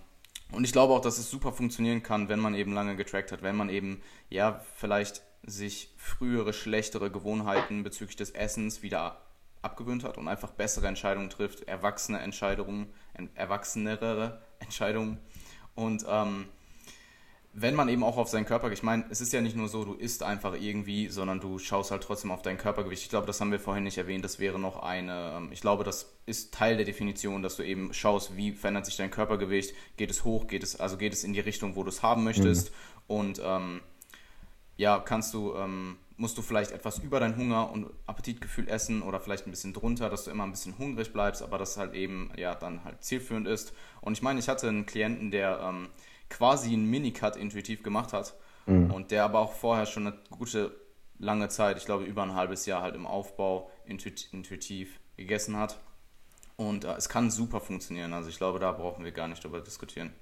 und ich glaube auch, dass es super funktionieren kann, wenn man eben lange getrackt hat, wenn man eben, ja, vielleicht sich frühere, schlechtere Gewohnheiten bezüglich des Essens wieder abgewöhnt hat und einfach bessere Entscheidungen trifft, erwachsene Entscheidungen, erwachsenere Entscheidungen. Und ähm, wenn man eben auch auf seinen Körper, ich meine, es ist ja nicht nur so, du isst einfach irgendwie, sondern du schaust halt trotzdem auf dein Körpergewicht. Ich glaube, das haben wir vorhin nicht erwähnt, das wäre noch eine, ähm, ich glaube, das ist Teil der Definition, dass du eben schaust, wie verändert sich dein Körpergewicht, geht es hoch, geht es, also geht es in die Richtung, wo du es haben möchtest mhm. und ähm, ja, kannst du, ähm, musst du vielleicht etwas über dein Hunger und Appetitgefühl essen oder vielleicht ein bisschen drunter, dass du immer ein bisschen hungrig bleibst, aber das halt eben, ja, dann halt zielführend ist. Und ich meine, ich hatte einen Klienten, der, ähm, quasi einen Minicut intuitiv gemacht hat. Mhm. Und der aber auch vorher schon eine gute lange Zeit, ich glaube über ein halbes Jahr halt im Aufbau intuitiv gegessen hat. Und äh, es kann super funktionieren. Also ich glaube, da brauchen wir gar nicht drüber diskutieren.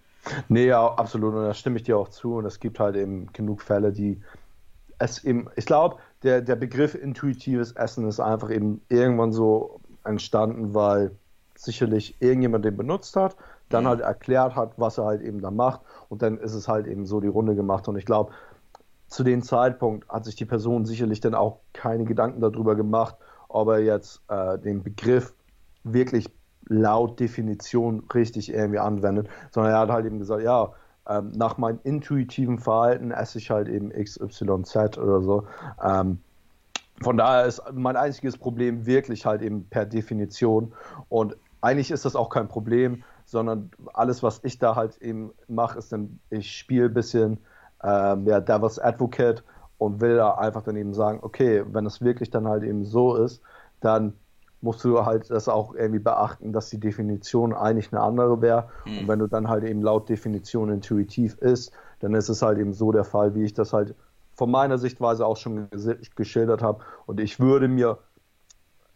Nee, ja, absolut. Und da stimme ich dir auch zu. Und es gibt halt eben genug Fälle, die es eben, ich glaube, der, der Begriff intuitives Essen ist einfach eben irgendwann so entstanden, weil sicherlich irgendjemand den benutzt hat, dann halt erklärt hat, was er halt eben da macht. Und dann ist es halt eben so die Runde gemacht. Und ich glaube, zu dem Zeitpunkt hat sich die Person sicherlich dann auch keine Gedanken darüber gemacht, ob er jetzt äh, den Begriff wirklich laut Definition richtig irgendwie anwendet, sondern er hat halt eben gesagt, ja, ähm, nach meinem intuitiven Verhalten esse ich halt eben XYZ oder so. Ähm, von daher ist mein einziges Problem wirklich halt eben per Definition. Und eigentlich ist das auch kein Problem, sondern alles, was ich da halt eben mache, ist dann, ich spiele ein bisschen ähm, ja, Devil's Advocate und will da einfach dann eben sagen, okay, wenn es wirklich dann halt eben so ist, dann musst du halt das auch irgendwie beachten, dass die Definition eigentlich eine andere wäre. Mhm. Und wenn du dann halt eben laut Definition intuitiv ist, dann ist es halt eben so der Fall, wie ich das halt von meiner Sichtweise auch schon geschildert habe. Und ich würde mir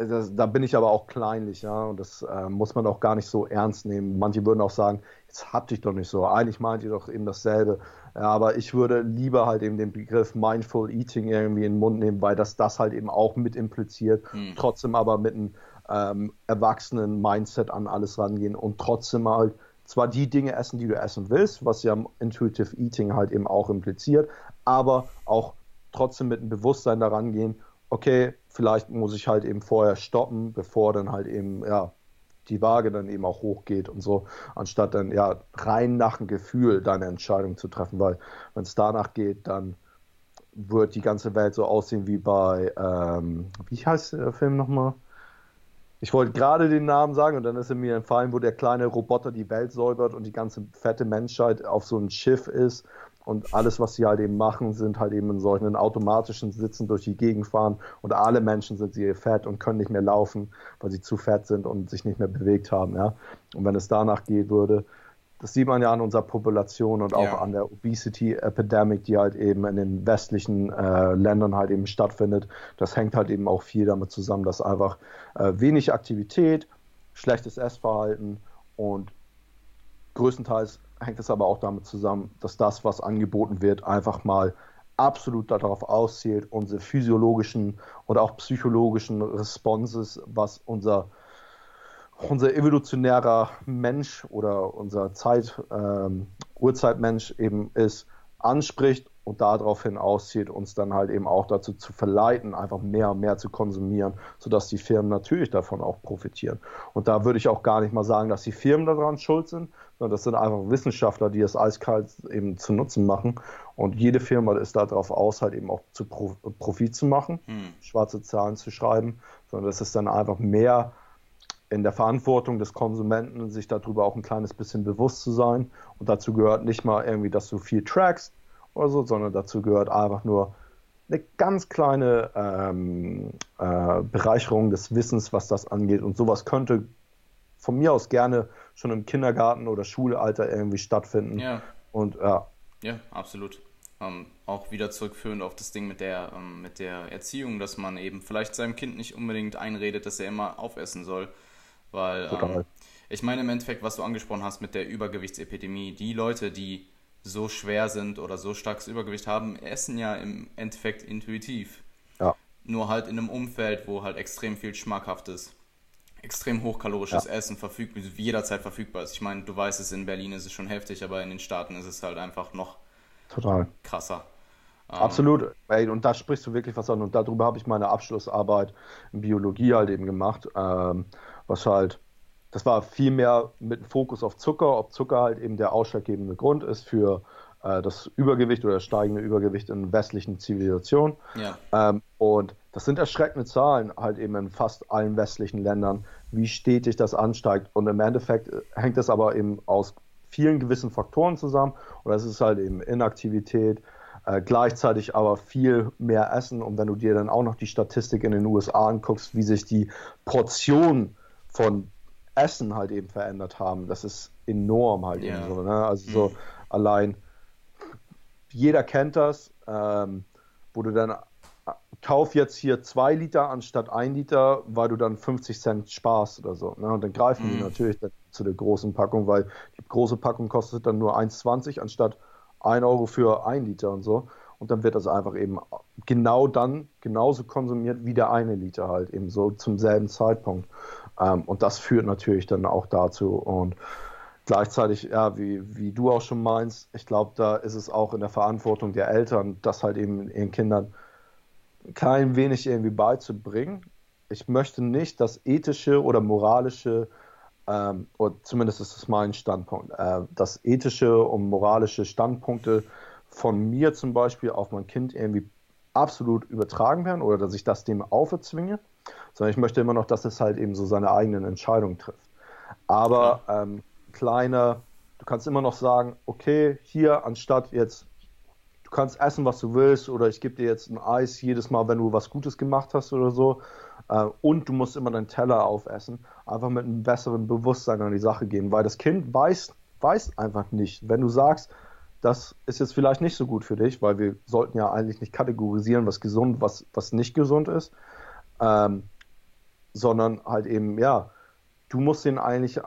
das, da bin ich aber auch kleinlich, ja, und das äh, muss man auch gar nicht so ernst nehmen. Manche würden auch sagen, jetzt habt dich doch nicht so. Eigentlich meint ihr doch eben dasselbe. Ja, aber ich würde lieber halt eben den Begriff Mindful Eating irgendwie in den Mund nehmen, weil das das halt eben auch mit impliziert. Hm. Trotzdem aber mit einem ähm, erwachsenen Mindset an alles rangehen und trotzdem halt zwar die Dinge essen, die du essen willst, was ja Intuitive Eating halt eben auch impliziert, aber auch trotzdem mit einem Bewusstsein daran gehen okay, vielleicht muss ich halt eben vorher stoppen, bevor dann halt eben, ja, die Waage dann eben auch hochgeht und so, anstatt dann ja rein nach dem Gefühl deine Entscheidung zu treffen, weil wenn es danach geht, dann wird die ganze Welt so aussehen wie bei, ähm, wie heißt der Film nochmal? Ich wollte gerade den Namen sagen und dann ist er mir entfallen, wo der kleine Roboter die Welt säubert und die ganze fette Menschheit auf so ein Schiff ist und alles, was sie halt eben machen, sind halt eben in solchen automatischen Sitzen durch die Gegend fahren und alle Menschen sind sehr fett und können nicht mehr laufen, weil sie zu fett sind und sich nicht mehr bewegt haben, ja. Und wenn es danach gehen würde, das sieht man ja an unserer Population und auch ja. an der Obesity Epidemic, die halt eben in den westlichen äh, Ländern halt eben stattfindet. Das hängt halt eben auch viel damit zusammen, dass einfach äh, wenig Aktivität, schlechtes Essverhalten und größtenteils hängt es aber auch damit zusammen, dass das, was angeboten wird, einfach mal absolut darauf auszielt, unsere physiologischen und auch psychologischen Responses, was unser unser evolutionärer Mensch oder unser Zeit, ähm, Urzeitmensch eben ist, anspricht und daraufhin auszielt, uns dann halt eben auch dazu zu verleiten, einfach mehr und mehr zu konsumieren, sodass die Firmen natürlich davon auch profitieren. Und da würde ich auch gar nicht mal sagen, dass die Firmen daran schuld sind, das sind einfach Wissenschaftler, die das eiskalt eben zu Nutzen machen. Und jede Firma ist darauf aus, halt eben auch zu Profit zu machen, hm. schwarze Zahlen zu schreiben, sondern das ist dann einfach mehr in der Verantwortung des Konsumenten, sich darüber auch ein kleines bisschen bewusst zu sein. Und dazu gehört nicht mal irgendwie, dass du viel trackst oder so, sondern dazu gehört einfach nur eine ganz kleine ähm, äh, Bereicherung des Wissens, was das angeht. Und sowas könnte von mir aus gerne schon im Kindergarten oder Schulalter irgendwie stattfinden. Ja. Und ja. Ja, absolut. Ähm, auch wieder zurückführend auf das Ding mit der, ähm, mit der Erziehung, dass man eben vielleicht seinem Kind nicht unbedingt einredet, dass er immer aufessen soll, weil ähm, ich meine im Endeffekt, was du angesprochen hast mit der Übergewichtsepidemie, die Leute, die so schwer sind oder so starkes Übergewicht haben, essen ja im Endeffekt intuitiv. Ja. Nur halt in einem Umfeld, wo halt extrem viel schmackhaftes, extrem hochkalorisches ja. Essen verfügbar, jederzeit verfügbar ist. Ich meine, du weißt es, in Berlin ist es schon heftig, aber in den Staaten ist es halt einfach noch Total. krasser. Ähm, Absolut. Ey, und da sprichst du wirklich was an. Und darüber habe ich meine Abschlussarbeit in Biologie halt eben gemacht. Ähm, was halt, das war viel mehr mit Fokus auf Zucker, ob Zucker halt eben der ausschlaggebende Grund ist für das Übergewicht oder das steigende Übergewicht in westlichen Zivilisationen. Ja. Ähm, und das sind erschreckende Zahlen halt eben in fast allen westlichen Ländern, wie stetig das ansteigt. Und im Endeffekt äh, hängt das aber eben aus vielen gewissen Faktoren zusammen. Und das ist halt eben Inaktivität, äh, gleichzeitig aber viel mehr Essen. Und wenn du dir dann auch noch die Statistik in den USA anguckst, wie sich die Portion von Essen halt eben verändert haben. Das ist enorm halt ja. eben so. Ne? Also mhm. so allein, jeder kennt das, ähm, wo du dann kauf jetzt hier zwei Liter anstatt ein Liter, weil du dann 50 Cent sparst oder so. Ne? Und dann greifen mhm. die natürlich zu der großen Packung, weil die große Packung kostet dann nur 1,20 anstatt 1 Euro für ein Liter und so. Und dann wird das einfach eben genau dann genauso konsumiert wie der eine Liter halt eben so zum selben Zeitpunkt. Ähm, und das führt natürlich dann auch dazu. Und gleichzeitig, ja, wie, wie du auch schon meinst, ich glaube, da ist es auch in der Verantwortung der Eltern, das halt eben ihren Kindern ein klein wenig irgendwie beizubringen. Ich möchte nicht, dass ethische oder moralische, ähm, oder zumindest ist das mein Standpunkt, äh, dass ethische und moralische Standpunkte von mir zum Beispiel auf mein Kind irgendwie absolut übertragen werden oder dass ich das dem auferzwinge sondern ich möchte immer noch, dass es halt eben so seine eigenen Entscheidungen trifft. Aber ähm, kleiner, du kannst immer noch sagen, okay, hier anstatt jetzt, du kannst essen, was du willst, oder ich gebe dir jetzt ein Eis jedes Mal, wenn du was Gutes gemacht hast oder so. Äh, und du musst immer deinen Teller aufessen. Einfach mit einem besseren Bewusstsein an die Sache gehen, weil das Kind weiß, weiß einfach nicht. Wenn du sagst, das ist jetzt vielleicht nicht so gut für dich, weil wir sollten ja eigentlich nicht kategorisieren, was gesund, was, was nicht gesund ist. Ähm, sondern halt eben, ja, du musst den eigentlich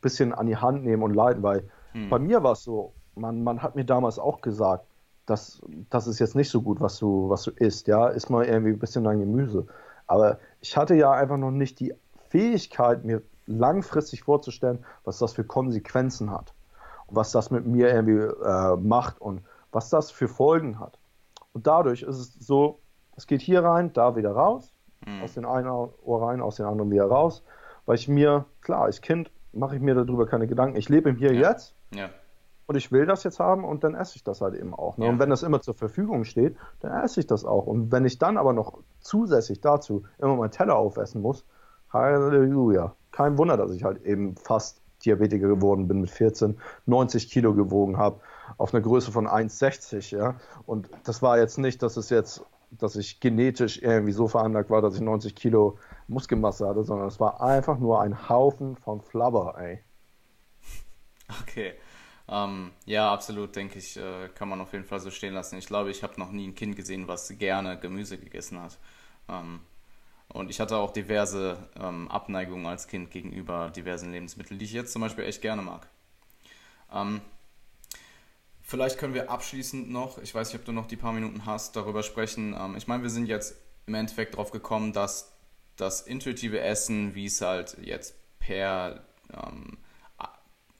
bisschen an die Hand nehmen und leiten, weil hm. bei mir war es so, man, man hat mir damals auch gesagt, dass das ist jetzt nicht so gut, was du, was du isst, ja, isst mal irgendwie ein bisschen dein Gemüse. Aber ich hatte ja einfach noch nicht die Fähigkeit, mir langfristig vorzustellen, was das für Konsequenzen hat. Und was das mit mir irgendwie äh, macht und was das für Folgen hat. Und dadurch ist es so, es geht hier rein, da wieder raus mhm. aus den einen Ohr rein, aus den anderen wieder raus, weil ich mir, klar, als Kind mache ich mir darüber keine Gedanken. Ich lebe im Hier ja. jetzt ja. und ich will das jetzt haben und dann esse ich das halt eben auch. Ne? Ja. Und wenn das immer zur Verfügung steht, dann esse ich das auch. Und wenn ich dann aber noch zusätzlich dazu immer meinen Teller aufessen muss, Halleluja. Kein Wunder, dass ich halt eben fast Diabetiker geworden bin mit 14, 90 Kilo gewogen habe, auf einer Größe von 1,60, ja. Und das war jetzt nicht, dass es jetzt dass ich genetisch irgendwie so veranlagt war, dass ich 90 Kilo Muskelmasse hatte, sondern es war einfach nur ein Haufen von Flabber, ey. Okay. Ähm, ja, absolut, denke ich, äh, kann man auf jeden Fall so stehen lassen. Ich glaube, ich habe noch nie ein Kind gesehen, was gerne Gemüse gegessen hat. Ähm, und ich hatte auch diverse ähm, Abneigungen als Kind gegenüber diversen Lebensmitteln, die ich jetzt zum Beispiel echt gerne mag. Ähm, vielleicht können wir abschließend noch, ich weiß nicht, ob du noch die paar Minuten hast, darüber sprechen. Ähm, ich meine, wir sind jetzt im Endeffekt drauf gekommen, dass das intuitive Essen, wie es halt jetzt per ähm,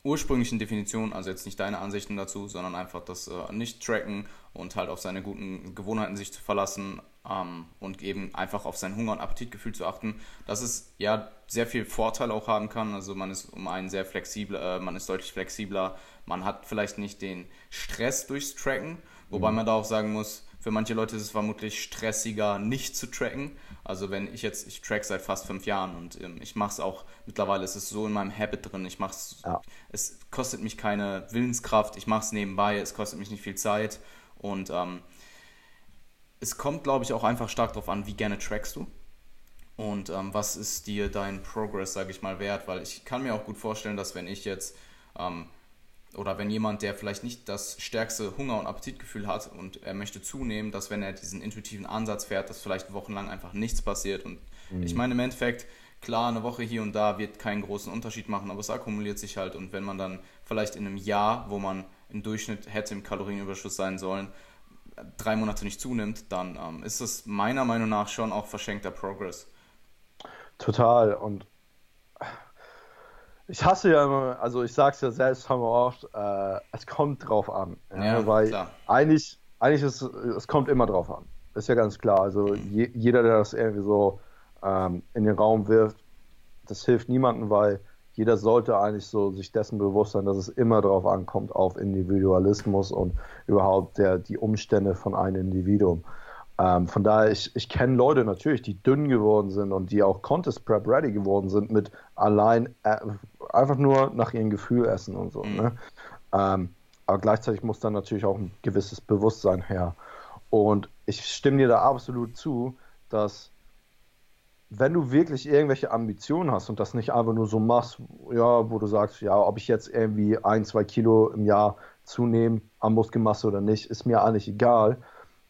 ursprünglichen Definition, also jetzt nicht deine Ansichten dazu, sondern einfach das äh, Nicht-Tracken und halt auf seine guten Gewohnheiten sich zu verlassen ähm, und eben einfach auf sein Hunger- und Appetitgefühl zu achten, dass es ja sehr viel Vorteil auch haben kann. Also man ist um einen sehr flexibel, äh, man ist deutlich flexibler, man hat vielleicht nicht den Stress durchs Tracken, wobei mhm. man da auch sagen muss, für manche Leute ist es vermutlich stressiger, nicht zu tracken. Also wenn ich jetzt, ich track seit fast fünf Jahren und ähm, ich mache es auch, mittlerweile ist es so in meinem Habit drin, ich mache es, ja. es kostet mich keine Willenskraft, ich mache es nebenbei, es kostet mich nicht viel Zeit und ähm, es kommt, glaube ich, auch einfach stark darauf an, wie gerne trackst du und ähm, was ist dir dein Progress, sage ich mal, wert, weil ich kann mir auch gut vorstellen, dass wenn ich jetzt ähm, oder wenn jemand, der vielleicht nicht das stärkste Hunger- und Appetitgefühl hat und er möchte zunehmen, dass wenn er diesen intuitiven Ansatz fährt, dass vielleicht wochenlang einfach nichts passiert. Und mhm. ich meine, im Endeffekt, klar, eine Woche hier und da wird keinen großen Unterschied machen, aber es akkumuliert sich halt. Und wenn man dann vielleicht in einem Jahr, wo man im Durchschnitt hätte im Kalorienüberschuss sein sollen, drei Monate nicht zunimmt, dann ähm, ist das meiner Meinung nach schon auch verschenkter Progress. Total. Und ich hasse ja immer, also ich sag's ja selbst haben wir oft, äh, es kommt drauf an. Ja, ja weil klar. eigentlich, eigentlich ist es kommt immer drauf an. Ist ja ganz klar. Also je, jeder, der das irgendwie so ähm, in den Raum wirft, das hilft niemandem, weil jeder sollte eigentlich so sich dessen bewusst sein, dass es immer darauf ankommt, auf Individualismus und überhaupt der, die Umstände von einem Individuum. Ähm, von daher, ich, ich kenne Leute natürlich, die dünn geworden sind und die auch Contest Prep ready geworden sind mit allein äh, einfach nur nach ihrem Gefühl essen und so. Mhm. Ne? Ähm, aber gleichzeitig muss dann natürlich auch ein gewisses Bewusstsein her. Und ich stimme dir da absolut zu, dass wenn du wirklich irgendwelche Ambitionen hast und das nicht einfach nur so machst, ja, wo du sagst, ja, ob ich jetzt irgendwie ein, zwei Kilo im Jahr zunehme an Muskelmasse oder nicht, ist mir eigentlich egal,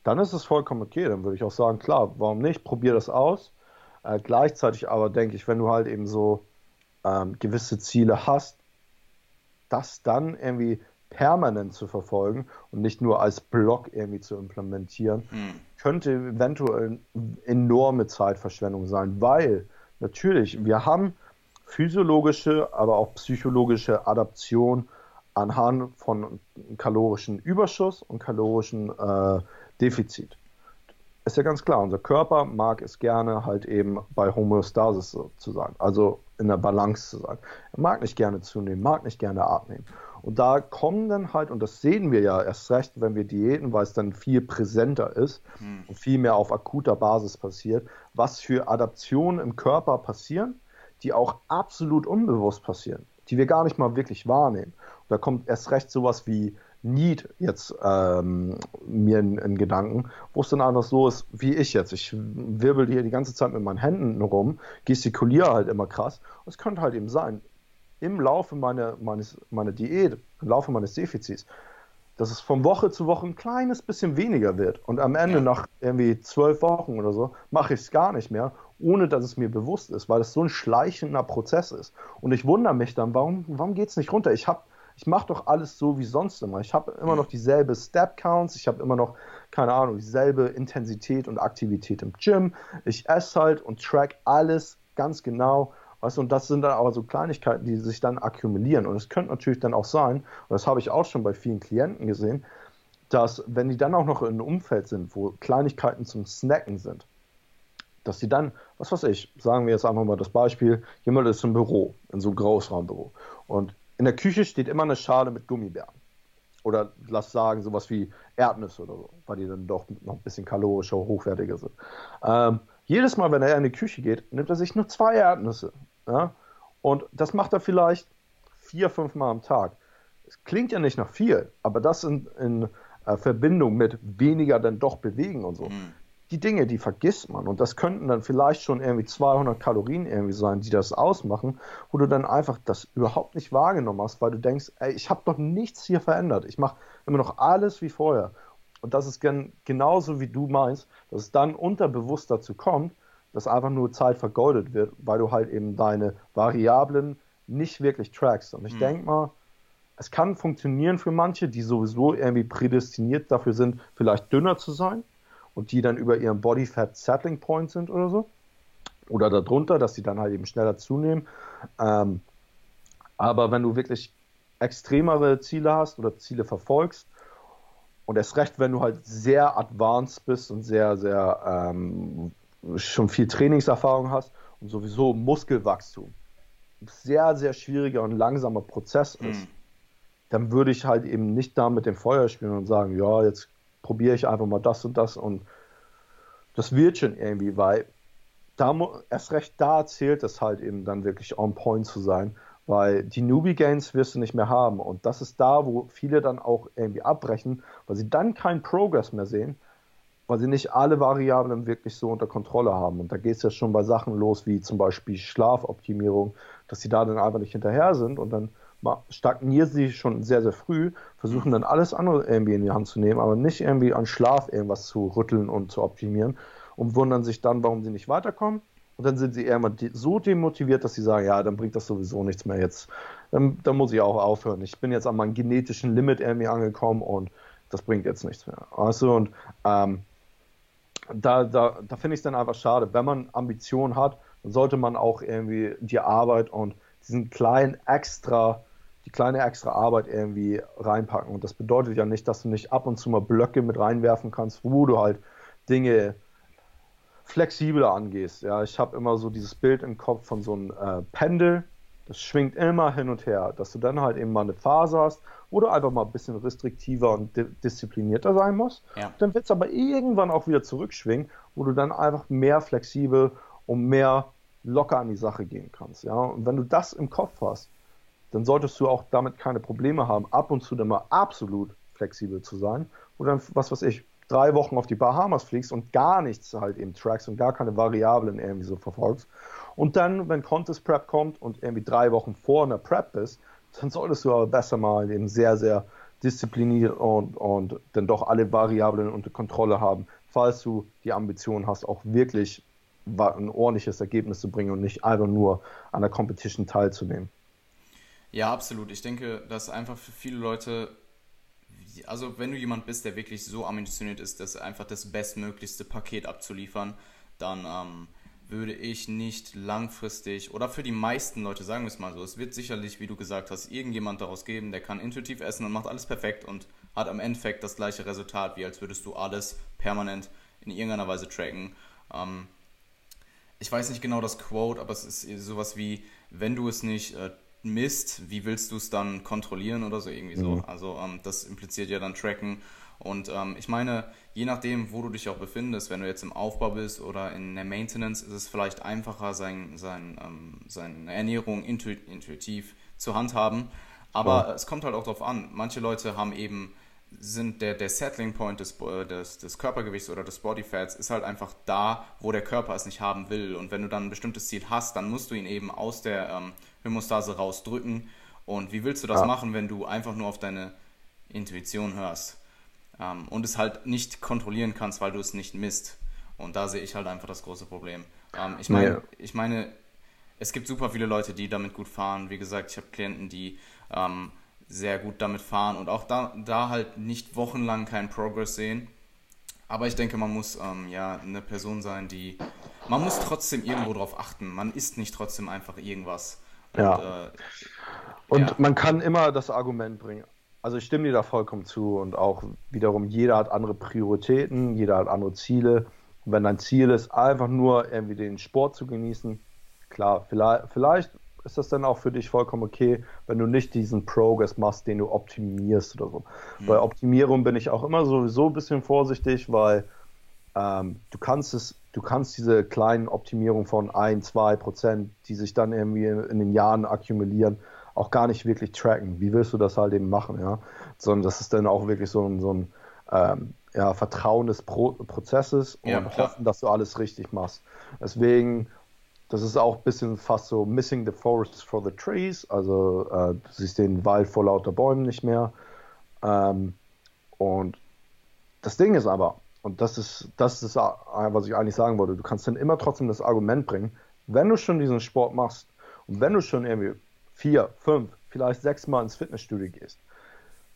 dann ist es vollkommen okay. Dann würde ich auch sagen, klar, warum nicht? Probier das aus. Äh, gleichzeitig aber denke ich, wenn du halt eben so ähm, gewisse Ziele hast, das dann irgendwie permanent zu verfolgen und nicht nur als Block irgendwie zu implementieren, hm. könnte eventuell enorme Zeitverschwendung sein, weil natürlich, wir haben physiologische, aber auch psychologische Adaption anhand von kalorischen Überschuss und kalorischen äh, Defizit. Ist ja ganz klar, unser Körper mag es gerne halt eben bei Homöostasis zu sein, also in der Balance zu sein. Er mag nicht gerne zunehmen, mag nicht gerne abnehmen. Und da kommen dann halt, und das sehen wir ja erst recht, wenn wir diäten, weil es dann viel präsenter ist hm. und viel mehr auf akuter Basis passiert, was für Adaptionen im Körper passieren, die auch absolut unbewusst passieren, die wir gar nicht mal wirklich wahrnehmen. Und da kommt erst recht sowas wie Need jetzt ähm, mir in, Gedanken, wo es dann einfach so ist, wie ich jetzt. Ich wirbel hier die ganze Zeit mit meinen Händen rum, gestikuliere halt immer krass. Und es könnte halt eben sein, im Laufe meiner, meines, meiner Diät, im Laufe meines Defizits, dass es von Woche zu Woche ein kleines bisschen weniger wird. Und am Ende, nach irgendwie zwölf Wochen oder so, mache ich es gar nicht mehr, ohne dass es mir bewusst ist, weil es so ein schleichender Prozess ist. Und ich wundere mich dann, warum, warum geht es nicht runter? Ich habe ich mache doch alles so wie sonst immer. Ich habe immer noch dieselbe Step-Counts, ich habe immer noch, keine Ahnung, dieselbe Intensität und Aktivität im Gym. Ich esse halt und track alles ganz genau. Weißt, und das sind dann aber so Kleinigkeiten, die sich dann akkumulieren. Und es könnte natürlich dann auch sein, und das habe ich auch schon bei vielen Klienten gesehen, dass wenn die dann auch noch in einem Umfeld sind, wo Kleinigkeiten zum Snacken sind, dass die dann, was weiß ich, sagen wir jetzt einfach mal das Beispiel, jemand ist im Büro, in so einem Großraumbüro und in der Küche steht immer eine Schale mit Gummibären. Oder lass sagen, sowas wie Erdnüsse oder so, weil die dann doch noch ein bisschen kalorischer, hochwertiger sind. Ähm, jedes Mal, wenn er in die Küche geht, nimmt er sich nur zwei Erdnüsse. Ja? Und das macht er vielleicht vier, fünf Mal am Tag. Es klingt ja nicht nach viel, aber das in, in äh, Verbindung mit weniger dann doch bewegen und so. Mhm. Die Dinge, die vergisst man. Und das könnten dann vielleicht schon irgendwie 200 Kalorien irgendwie sein, die das ausmachen, wo du dann einfach das überhaupt nicht wahrgenommen hast, weil du denkst, ey, ich habe doch nichts hier verändert. Ich mache immer noch alles wie vorher. Und das ist gen genauso wie du meinst, dass es dann unterbewusst dazu kommt, dass einfach nur Zeit vergoldet wird, weil du halt eben deine Variablen nicht wirklich trackst. Und ich mhm. denke mal, es kann funktionieren für manche, die sowieso irgendwie prädestiniert dafür sind, vielleicht dünner zu sein und die dann über ihren Body Fat Settling Point sind oder so. Oder darunter, dass sie dann halt eben schneller zunehmen. Ähm, aber wenn du wirklich extremere Ziele hast oder Ziele verfolgst, und erst recht, wenn du halt sehr advanced bist und sehr, sehr ähm, schon viel Trainingserfahrung hast und sowieso Muskelwachstum sehr, sehr schwieriger und langsamer Prozess ist, mhm. dann würde ich halt eben nicht da mit dem Feuer spielen und sagen, ja, jetzt probiere ich einfach mal das und das und das wird schon irgendwie, weil da erst recht da zählt es halt eben dann wirklich on point zu sein, weil die Newbie Gains wirst du nicht mehr haben und das ist da, wo viele dann auch irgendwie abbrechen, weil sie dann keinen Progress mehr sehen, weil sie nicht alle Variablen wirklich so unter Kontrolle haben und da geht es ja schon bei Sachen los wie zum Beispiel Schlafoptimierung, dass sie da dann einfach nicht hinterher sind und dann stagnieren sie schon sehr, sehr früh, versuchen dann alles andere irgendwie in die Hand zu nehmen, aber nicht irgendwie an Schlaf irgendwas zu rütteln und zu optimieren und wundern sich dann, warum sie nicht weiterkommen. Und dann sind sie irgendwann so demotiviert, dass sie sagen, ja, dann bringt das sowieso nichts mehr jetzt. Dann, dann muss ich auch aufhören. Ich bin jetzt an meinem genetischen Limit irgendwie angekommen und das bringt jetzt nichts mehr. Also und ähm, da, da, da finde ich es dann einfach schade. Wenn man Ambitionen hat, dann sollte man auch irgendwie die Arbeit und diesen kleinen extra die kleine extra Arbeit irgendwie reinpacken. Und das bedeutet ja nicht, dass du nicht ab und zu mal Blöcke mit reinwerfen kannst, wo du halt Dinge flexibler angehst. Ja, ich habe immer so dieses Bild im Kopf von so einem äh, Pendel, das schwingt immer hin und her, dass du dann halt eben mal eine Phase hast, wo du einfach mal ein bisschen restriktiver und di disziplinierter sein musst. Ja. Dann wird es aber irgendwann auch wieder zurückschwingen, wo du dann einfach mehr flexibel und mehr locker an die Sache gehen kannst. Ja, und wenn du das im Kopf hast, dann solltest du auch damit keine Probleme haben, ab und zu dann mal absolut flexibel zu sein. Oder was weiß ich, drei Wochen auf die Bahamas fliegst und gar nichts halt eben trackst und gar keine Variablen irgendwie so verfolgst. Und dann, wenn Contest Prep kommt und irgendwie drei Wochen vor einer Prep bist, dann solltest du aber besser mal eben sehr, sehr diszipliniert und, und dann doch alle Variablen unter Kontrolle haben, falls du die Ambition hast, auch wirklich ein ordentliches Ergebnis zu bringen und nicht einfach nur an der Competition teilzunehmen. Ja, absolut. Ich denke, dass einfach für viele Leute, also wenn du jemand bist, der wirklich so ambitioniert ist, das einfach das bestmöglichste Paket abzuliefern, dann ähm, würde ich nicht langfristig oder für die meisten Leute, sagen wir es mal so, es wird sicherlich, wie du gesagt hast, irgendjemand daraus geben, der kann intuitiv essen und macht alles perfekt und hat am Endeffekt das gleiche Resultat, wie als würdest du alles permanent in irgendeiner Weise tracken. Ähm, ich weiß nicht genau das Quote, aber es ist sowas wie, wenn du es nicht äh, misst, wie willst du es dann kontrollieren oder so irgendwie so. Mhm. Also ähm, das impliziert ja dann Tracken. Und ähm, ich meine, je nachdem, wo du dich auch befindest, wenn du jetzt im Aufbau bist oder in der Maintenance, ist es vielleicht einfacher, sein, sein, ähm, seine Ernährung intu intuitiv zu handhaben. Aber oh. es kommt halt auch darauf an. Manche Leute haben eben sind der, der Settling Point des, äh, des, des Körpergewichts oder des Bodyfats ist halt einfach da, wo der Körper es nicht haben will. Und wenn du dann ein bestimmtes Ziel hast, dann musst du ihn eben aus der ähm, Homostase rausdrücken. Und wie willst du das ja. machen, wenn du einfach nur auf deine Intuition hörst ähm, und es halt nicht kontrollieren kannst, weil du es nicht misst? Und da sehe ich halt einfach das große Problem. Ähm, ich meine, ja. ich meine, es gibt super viele Leute, die damit gut fahren. Wie gesagt, ich habe Klienten, die ähm, sehr gut damit fahren und auch da, da halt nicht wochenlang keinen Progress sehen. Aber ich denke, man muss ähm, ja eine Person sein, die. Man muss trotzdem irgendwo drauf achten. Man isst nicht trotzdem einfach irgendwas. Und, ja. Äh, und ja. man kann immer das Argument bringen. Also ich stimme dir da vollkommen zu und auch wiederum, jeder hat andere Prioritäten, jeder hat andere Ziele. Und wenn dein Ziel ist, einfach nur irgendwie den Sport zu genießen, klar, vielleicht, vielleicht ist das dann auch für dich vollkommen okay, wenn du nicht diesen Progress machst, den du optimierst oder so. Mhm. Bei Optimierung bin ich auch immer sowieso ein bisschen vorsichtig, weil ähm, du kannst es, du kannst diese kleinen Optimierungen von 1, 2 Prozent, die sich dann irgendwie in, den Jahren akkumulieren, auch gar nicht wirklich tracken. Wie willst du das halt eben machen, ja? Sondern das ist dann auch wirklich so ein, so ein ähm, ja, Vertrauen des Pro Prozesses und ja, hoffen, dass du alles richtig machst. Deswegen, das ist auch ein bisschen fast so missing the forest for the trees. Also äh, du siehst den Wald vor lauter Bäumen nicht mehr. Ähm, und das Ding ist aber, und das ist, das ist, was ich eigentlich sagen wollte, du kannst dann immer trotzdem das Argument bringen, wenn du schon diesen Sport machst und wenn du schon irgendwie vier, fünf, vielleicht sechs Mal ins Fitnessstudio gehst,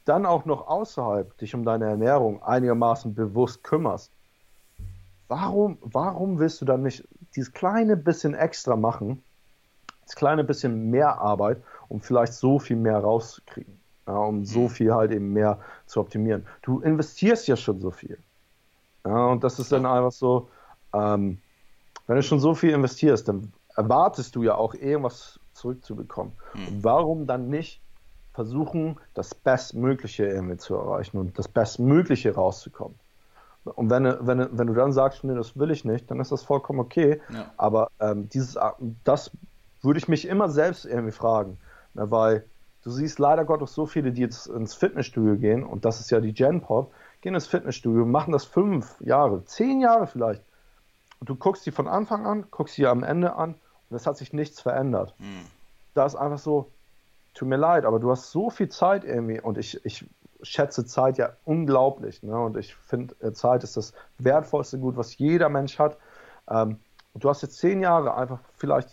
dann auch noch außerhalb dich um deine Ernährung einigermaßen bewusst kümmerst, warum, warum willst du dann nicht dieses kleine bisschen extra machen, das kleine bisschen mehr Arbeit, um vielleicht so viel mehr rauszukriegen, ja, um so mhm. viel halt eben mehr zu optimieren? Du investierst ja schon so viel. Ja, und das ist dann einfach so, ähm, wenn du schon so viel investierst, dann erwartest du ja auch irgendwas zurückzubekommen. Mhm. warum dann nicht versuchen, das Bestmögliche irgendwie zu erreichen und das Bestmögliche rauszukommen? Und wenn, wenn, wenn du dann sagst, nee, das will ich nicht, dann ist das vollkommen okay. Ja. Aber ähm, dieses, das würde ich mich immer selbst irgendwie fragen. Ne, weil du siehst leider Gottes so viele, die jetzt ins Fitnessstudio gehen, und das ist ja die Gen Pop, gehen ins Fitnessstudio, machen das fünf Jahre, zehn Jahre vielleicht. Und du guckst sie von Anfang an, guckst sie am Ende an und es hat sich nichts verändert. Hm. Da ist einfach so, tut mir leid, aber du hast so viel Zeit irgendwie und ich, ich schätze Zeit ja unglaublich. Ne? Und ich finde, äh, Zeit ist das wertvollste Gut, was jeder Mensch hat. Ähm, und du hast jetzt zehn Jahre einfach vielleicht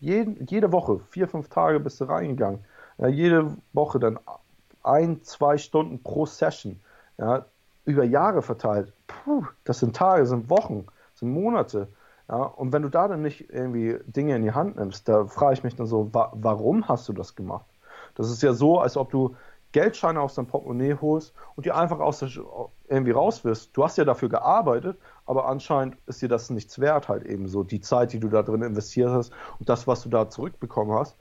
jeden, jede Woche, vier, fünf Tage bist du reingegangen. Ja, jede Woche dann ein, zwei Stunden pro Session. Ja, über Jahre verteilt, puh, das sind Tage, sind Wochen, sind Monate. Ja, und wenn du da dann nicht irgendwie Dinge in die Hand nimmst, da frage ich mich dann so, wa warum hast du das gemacht? Das ist ja so, als ob du Geldscheine aus deinem Portemonnaie holst und die einfach aus der, irgendwie raus wirst. Du hast ja dafür gearbeitet, aber anscheinend ist dir das nichts wert, halt eben so die Zeit, die du da drin investiert hast und das, was du da zurückbekommen hast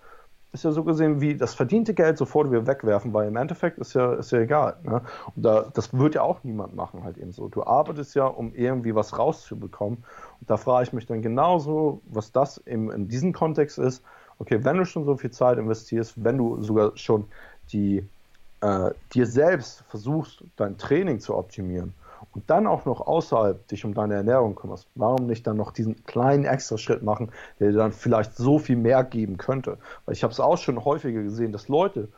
ist ja so gesehen wie das verdiente Geld sofort wieder wegwerfen, weil im Endeffekt ist ja, ist ja egal. Ne? Und da, das wird ja auch niemand machen, halt eben so. Du arbeitest ja, um irgendwie was rauszubekommen. Und da frage ich mich dann genauso, was das eben in diesem Kontext ist. Okay, wenn du schon so viel Zeit investierst, wenn du sogar schon die, äh, dir selbst versuchst, dein Training zu optimieren und dann auch noch außerhalb dich um deine Ernährung kümmerst, warum nicht dann noch diesen kleinen extra Schritt machen, der dir dann vielleicht so viel mehr geben könnte? Weil ich habe es auch schon häufiger gesehen, dass Leute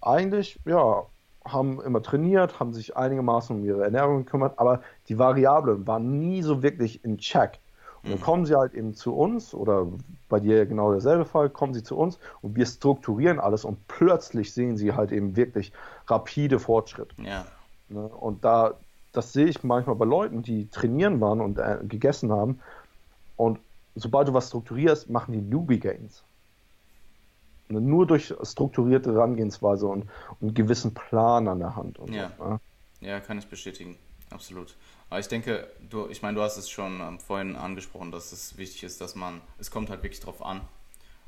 eigentlich, ja, haben immer trainiert, haben sich einigermaßen um ihre Ernährung gekümmert, aber die Variablen waren nie so wirklich in Check. Und dann mhm. kommen sie halt eben zu uns, oder bei dir genau derselbe Fall, kommen sie zu uns und wir strukturieren alles und plötzlich sehen sie halt eben wirklich rapide Fortschritt. Ja. Ne? Und da, das sehe ich manchmal bei Leuten, die trainieren waren und äh, gegessen haben. Und sobald du was strukturierst, machen die Newbie Gains. Nur durch strukturierte Herangehensweise und, und einen gewissen Plan an der Hand. ja. So, ne? ja, kann ich bestätigen. Absolut. Aber ich denke, du, ich meine, du hast es schon ähm, vorhin angesprochen, dass es wichtig ist, dass man, es kommt halt wirklich drauf an.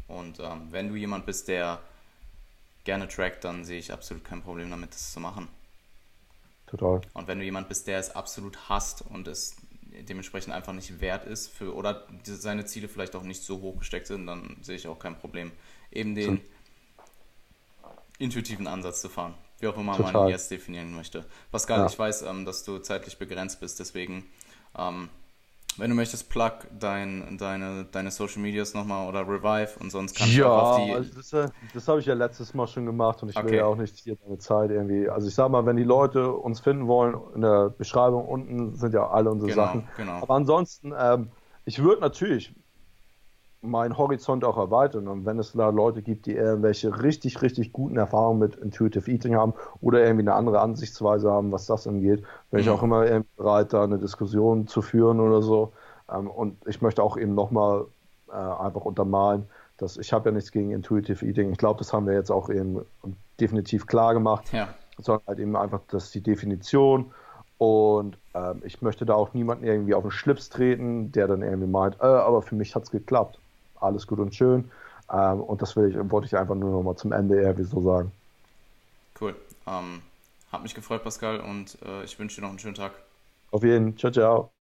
Und ähm, wenn du jemand bist, der gerne trackt, dann sehe ich absolut kein Problem damit, das zu machen. Total. Und wenn du jemand bist, der es absolut hasst und es dementsprechend einfach nicht wert ist für oder seine Ziele vielleicht auch nicht so hoch gesteckt sind, dann sehe ich auch kein Problem, eben den so. intuitiven Ansatz zu fahren. Wie auch immer Total. man jetzt definieren möchte. Pascal, ja. ich weiß, ähm, dass du zeitlich begrenzt bist, deswegen ähm, wenn du möchtest, plug dein, deine, deine Social Medias nochmal oder Revive und sonst kannst ja, du auch auf die. Also das, das habe ich ja letztes Mal schon gemacht und ich okay. will ja auch nicht hier deine Zeit irgendwie. Also ich sag mal, wenn die Leute uns finden wollen, in der Beschreibung unten sind ja alle unsere genau, Sachen. Genau. Aber ansonsten, ähm, ich würde natürlich, meinen Horizont auch erweitern. Und wenn es da Leute gibt, die irgendwelche richtig, richtig guten Erfahrungen mit Intuitive Eating haben oder irgendwie eine andere Ansichtsweise haben, was das angeht, bin mhm. ich auch immer bereit, da eine Diskussion zu führen oder so. Ähm, und ich möchte auch eben nochmal äh, einfach untermalen, dass ich habe ja nichts gegen Intuitive Eating. Ich glaube, das haben wir jetzt auch eben definitiv klar gemacht. Ja. Sondern halt eben einfach, das ist die Definition. Und ähm, ich möchte da auch niemanden irgendwie auf den Schlips treten, der dann irgendwie meint, äh, aber für mich hat es geklappt alles gut und schön. Ähm, und das will ich, wollte ich einfach nur noch mal zum Ende eher wie so sagen. Cool. Ähm, hat mich gefreut, Pascal, und äh, ich wünsche dir noch einen schönen Tag. Auf jeden. Ciao, ciao.